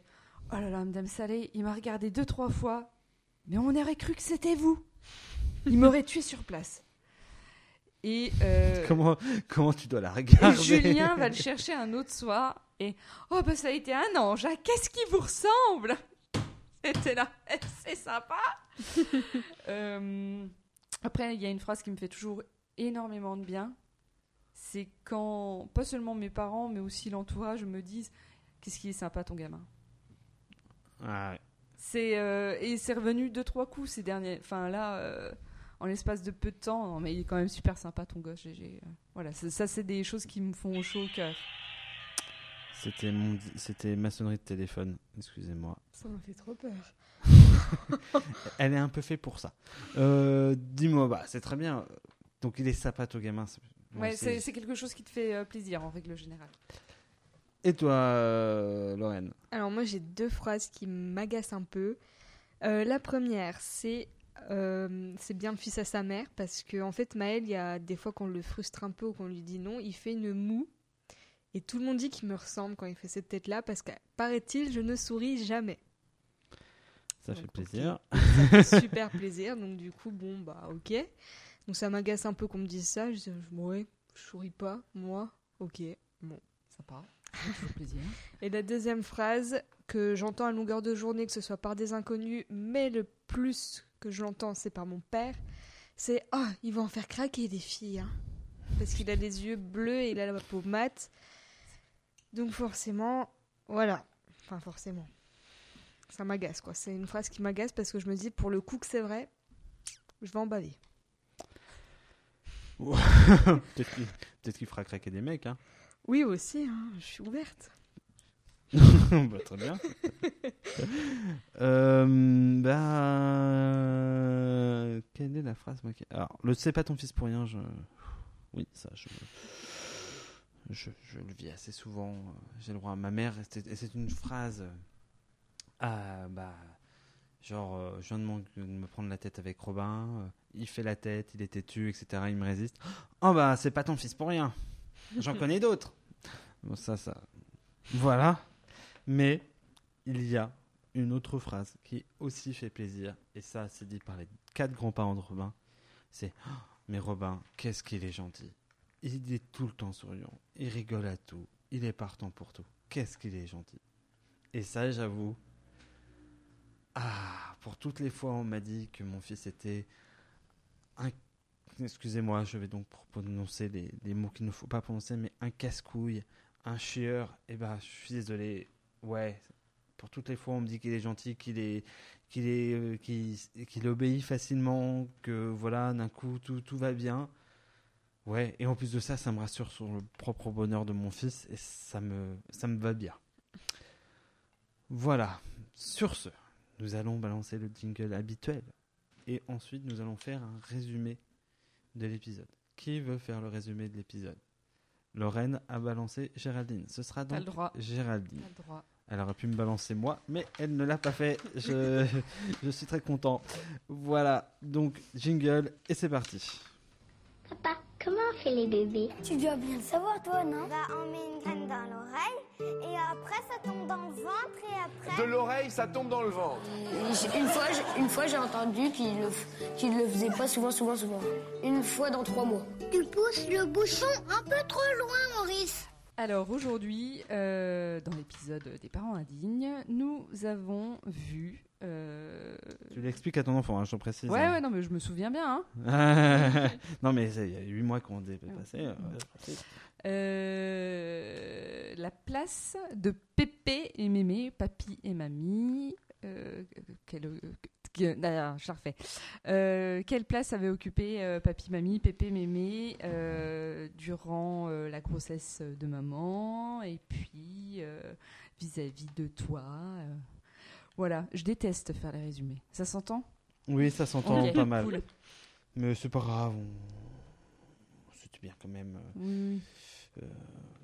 Oh là là, Madame Salé, il m'a regardé deux trois fois, mais on aurait cru que c'était vous. Il m'aurait tué sur place. Et euh, comment, comment tu dois la et regarder Julien va le chercher un autre soir et oh bah ça a été un ange, ah, qu'est-ce qui vous ressemble? C'était là, c'est sympa. Euh, après il y a une phrase qui me fait toujours énormément de bien, c'est quand pas seulement mes parents mais aussi l'entourage me disent qu'est-ce qui est sympa ton gamin? Ah ouais. C'est euh, et c'est revenu deux trois coups ces derniers. Enfin là, en l'espace de peu de temps, non, mais il est quand même super sympa ton gosse. GG. Euh, Voilà, ça c'est des choses qui me font chaud au cœur. C'était mon, c'était ma sonnerie de téléphone. Excusez-moi. Ça m'a fait trop peur. Elle est un peu faite pour ça. Euh, dis-moi, bah, c'est très bien. Donc il est sympa, ton gamin. c'est- Ouais, c'est- c'est c'est quelque chose qui te fait euh, plaisir en règle générale. Et toi, euh, Lorraine? Alors moi j'ai deux phrases qui m'agacent un peu. Euh, la première c'est euh, c'est bien le fils à sa mère parce que en fait Maël il y a des fois qu'on le frustre un peu ou qu'on lui dit non il fait une moue et tout le monde dit qu'il me ressemble quand il fait cette tête là parce que paraît-il je ne souris jamais. Ça Donc, fait plaisir. Ça fait super plaisir donc du coup bon bah ok donc ça m'agace un peu qu'on me dise ça je dis ouais je souris pas moi ok Sympa. Toujours plaisir. Et la deuxième phrase que j'entends à longueur de journée, que ce soit par des inconnus, mais le plus que je l'entends, c'est par mon père, c'est Ah, il va en faire craquer des filles. hein. Parce qu'il a les yeux bleus et il a la peau mate. Donc forcément, voilà. Enfin, forcément. Ça m'agace, quoi. C'est une phrase qui m'agace parce que je me dis, pour le coup que c'est vrai, je vais en baver. Peut-être qu'il peut-être qu'il fera craquer des mecs. Hein. Oui, aussi, hein, je suis ouverte. Bah, très bien. euh, bah, quelle est la phrase Alors, le c'est pas ton fils pour rien. Je... Oui, ça, je... je, je le vis assez souvent. J'ai le droit à ma mère. et c'est- une phrase. Ah, bah. Genre, euh, je viens de me prendre la tête avec Robin. euh, il fait la tête, il est têtu, etc. Il me résiste. Oh, bah, c'est pas ton fils pour rien. J'en connais d'autres. Bon, ça, ça. Voilà. Mais il y a une autre phrase qui aussi fait plaisir, et ça, c'est dit par les quatre grands-parents de Robin. C'est Oh, Mais Robin, qu'est-ce qu'il est gentil. Il est tout le temps souriant. Il rigole à tout. Il est partant pour tout. Qu'est-ce qu'il est gentil. Et ça, j'avoue. Ah, pour toutes les fois, on m'a dit que mon fils était un. Excusez-moi, je vais donc prononcer les mots qu'il ne faut pas prononcer, mais un casse-couille, un chieur. Eh ben, je suis désolé. Ouais, pour toutes les fois, on me dit qu'il est gentil, qu'il est, qu'il est, euh, qu'il, qu'il obéit facilement, que voilà, d'un coup, tout, tout va bien. Ouais, et en plus de ça, ça me rassure sur le propre bonheur de mon fils et ça me, ça me va bien. Voilà. Sur ce, nous allons balancer le jingle habituel et ensuite nous allons faire un résumé de l'épisode. Qui veut faire le résumé de l'épisode? Lorraine a balancé Géraldine. Ce sera donc le droit. Géraldine. Le droit. Elle aurait pu me balancer moi, mais elle ne l'a pas fait. Je, je suis très content. Voilà, donc jingle et c'est parti. Papa, comment on fait les bébés? Tu dois bien le savoir, toi, non? Bah, on met une graine dans l'oreille et après ça tombe dans le ventre et après. De l'oreille, ça tombe dans le ventre. Une fois, j'ai- une fois, j'ai entendu qu'il le, le faisait pas souvent, souvent, souvent. Une fois dans trois mois. Tu pousses le bouchon un peu trop loin, Maurice. Alors aujourd'hui, euh, dans l'épisode des parents indignes, nous avons vu. Euh, Tu l'expliques à ton enfant, hein, je te précise. Ouais, hein. ouais, non, mais je me souviens bien. hein. non, mais il y a 8 mois qu'on est passé. euh, Euh, la place de Pépé et Mémé, papy et mamie. euh, quelle, Que- D'ailleurs, je la refais. Euh, quelle place avait occupé euh, papy, mamie, pépé, mémé euh, durant euh, la grossesse de maman et puis euh, vis-à-vis de toi euh. Voilà, je déteste faire les résumés. Ça s'entend? Oui, ça s'entend pas mal. cool. Mais c'est pas grave. On... C'était bien quand même. Oui. Euh,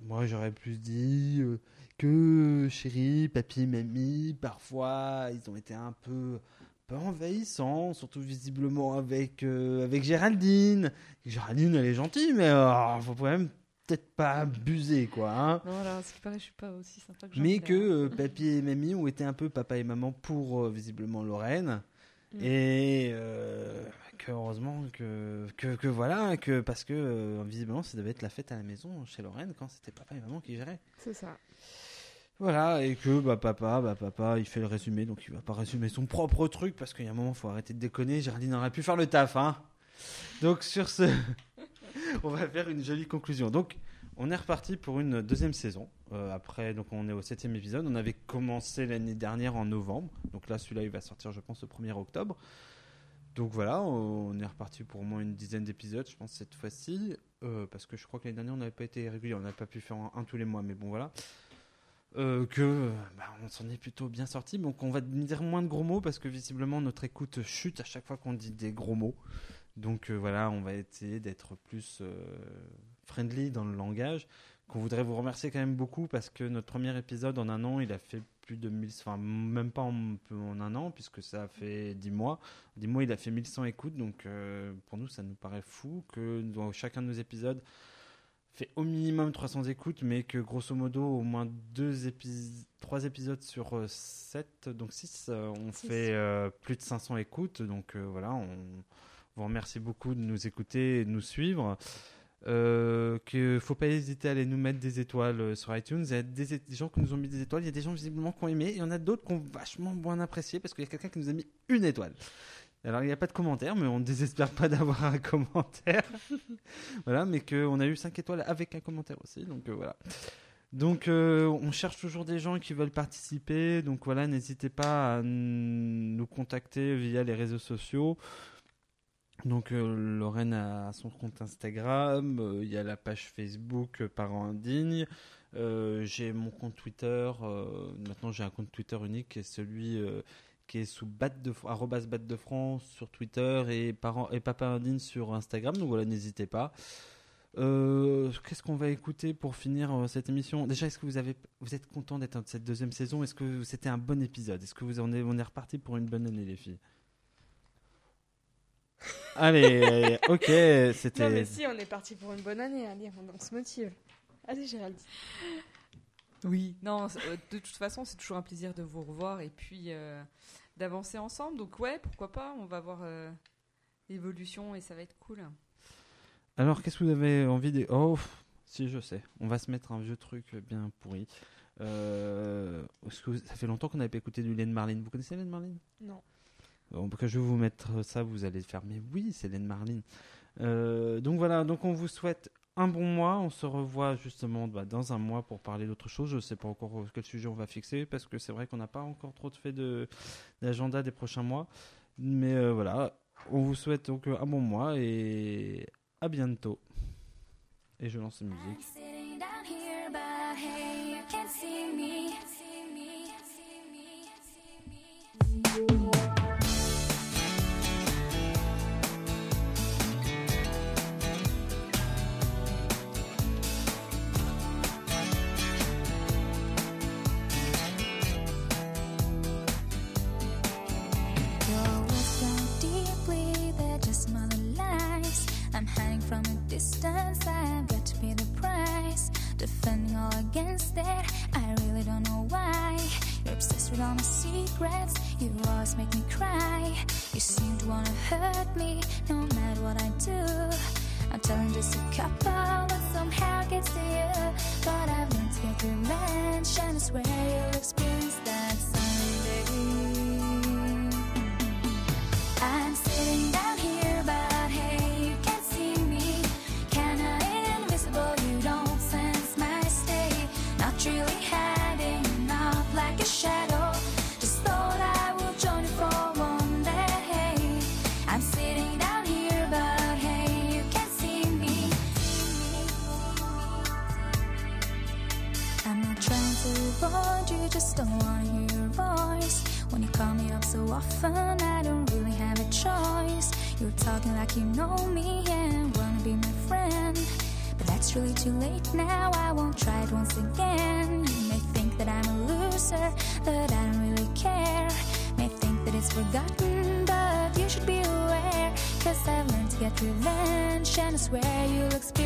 moi, j'aurais plus dit euh, que chérie, papy, mamie, parfois, ils ont été un peu, un peu envahissants, surtout visiblement avec, euh, avec Géraldine. Géraldine, elle est gentille, mais euh, faut quand même peut-être pas abuser, quoi. hein. Non, voilà, ce qui paraît, je suis pas aussi sympa que Mais que euh, papy et mamie ont été un peu papa et maman pour euh, visiblement Lorraine. Mm. Et euh, que heureusement que, que, que voilà, que parce que euh, visiblement ça devait être la fête à la maison chez Lorraine quand c'était papa et maman qui géraient. C'est ça. Voilà, et que bah, papa, bah, papa, il fait le résumé, donc il va pas résumer son propre truc parce qu'il y a un moment, faut arrêter de déconner. Géraldine aurait pu faire le taf, hein. Donc sur ce, on va faire une jolie conclusion. Donc on est reparti pour une deuxième saison. Euh, après, donc on est au septième épisode. On avait commencé l'année dernière en novembre. Donc là, celui-là, il va sortir, je pense, le 1er octobre. Donc voilà, on est reparti pour au moins une dizaine d'épisodes, je pense, cette fois-ci. Euh, parce que je crois que l'année dernière, on n'avait pas été régulier. On n'avait pas pu faire un, tous les mois. Mais bon, voilà. Euh, que bah, on s'en est plutôt bien sorti. Donc on va dire moins de gros mots parce que visiblement notre écoute chute à chaque fois qu'on dit des gros mots. Donc euh, voilà, on va essayer d'être plus euh, friendly dans le langage. Qu'on voudrait vous remercier quand même beaucoup parce que notre premier épisode en un an, il a fait plus de 1000, enfin même pas en, en un an puisque ça a fait 10 mois. 10 mois, il a fait 1100 écoutes. Donc euh, pour nous, ça nous paraît fou que dans chacun de nos épisodes fait au minimum 300 écoutes, mais que grosso modo, au moins deux épis 3 épisodes sur 7, donc 6, on Six. fait plus de 500 écoutes. Donc voilà, on vous remercie beaucoup de nous écouter et de nous suivre. Euh, que faut pas hésiter à aller nous mettre des étoiles euh, sur iTunes. Il y a des, gens qui nous ont mis des étoiles, il y a des gens visiblement qui ont aimé, il y en a d'autres qui ont vachement bien apprécié parce qu'il y a quelqu'un qui nous a mis une étoile. Alors il n'y a pas de commentaire, mais on ne désespère pas d'avoir un commentaire. voilà, mais qu'on a eu 5 étoiles avec un commentaire aussi, donc euh, voilà. Donc euh, on cherche toujours des gens qui veulent participer, donc voilà, n'hésitez pas à nous contacter via les réseaux sociaux. Donc euh, Lorraine a son compte Instagram, euh, il y a la page Facebook euh, Parents Indignes, euh, j'ai mon compte Twitter, euh, maintenant j'ai un compte Twitter unique qui est celui qui est sous bat de, arrobas bat de France sur Twitter et, parents, et Papa Indigne sur Instagram, donc voilà, n'hésitez pas. Qu'est-ce qu'on va écouter pour finir cette émission? Déjà, est-ce que vous, êtes content d'être dans cette deuxième saison? Est-ce que c'était un bon épisode? Est-ce que vous en on est reparti pour une bonne année, les filles? Allez, ok, c'était. Non, mais si, on est parti pour une bonne année. Allez, on, on se motive. Allez, Géraldine. Oui, non, euh, de toute façon, c'est toujours un plaisir de vous revoir et puis euh, d'avancer ensemble. Donc, ouais, pourquoi pas, on va voir euh, l'évolution et ça va être cool. Alors, qu'est-ce que vous avez envie de. Oh, pff, si, je sais. On va se mettre un vieux truc bien pourri. Euh, est-ce que vous- Ça fait longtemps qu'on n'avait pas écouté du Len Marlin. Vous connaissez Len Marlin? Non. Donc, je vais vous mettre ça, vous allez faire. Mais oui, Len Marlin. Euh, donc voilà, donc on vous souhaite un bon mois. On se revoit justement bah, dans un mois pour parler d'autre chose. Je ne sais pas encore quel sujet on va fixer parce que c'est vrai qu'on n'a pas encore trop de fait de- d'agenda des prochains mois. Mais euh, voilà, on vous souhaite donc un bon mois et à bientôt. Et je lance la musique. Secrets, you always make me cry. You seem to wanna hurt me, no matter what I do. I'm telling just a couple, but somehow gets to you. But I've learned to get revenge, and I swear you'll experience just don't wanna hear your voice. When you call me up so often, I don't really have a choice. You're talking like you know me and wanna be my friend. But that's really too late now, I won't try it once again. You may think that I'm a loser, but I don't really care. May think that it's forgotten, but you should be aware. Cause I've learned to get revenge, and I swear you'll explain.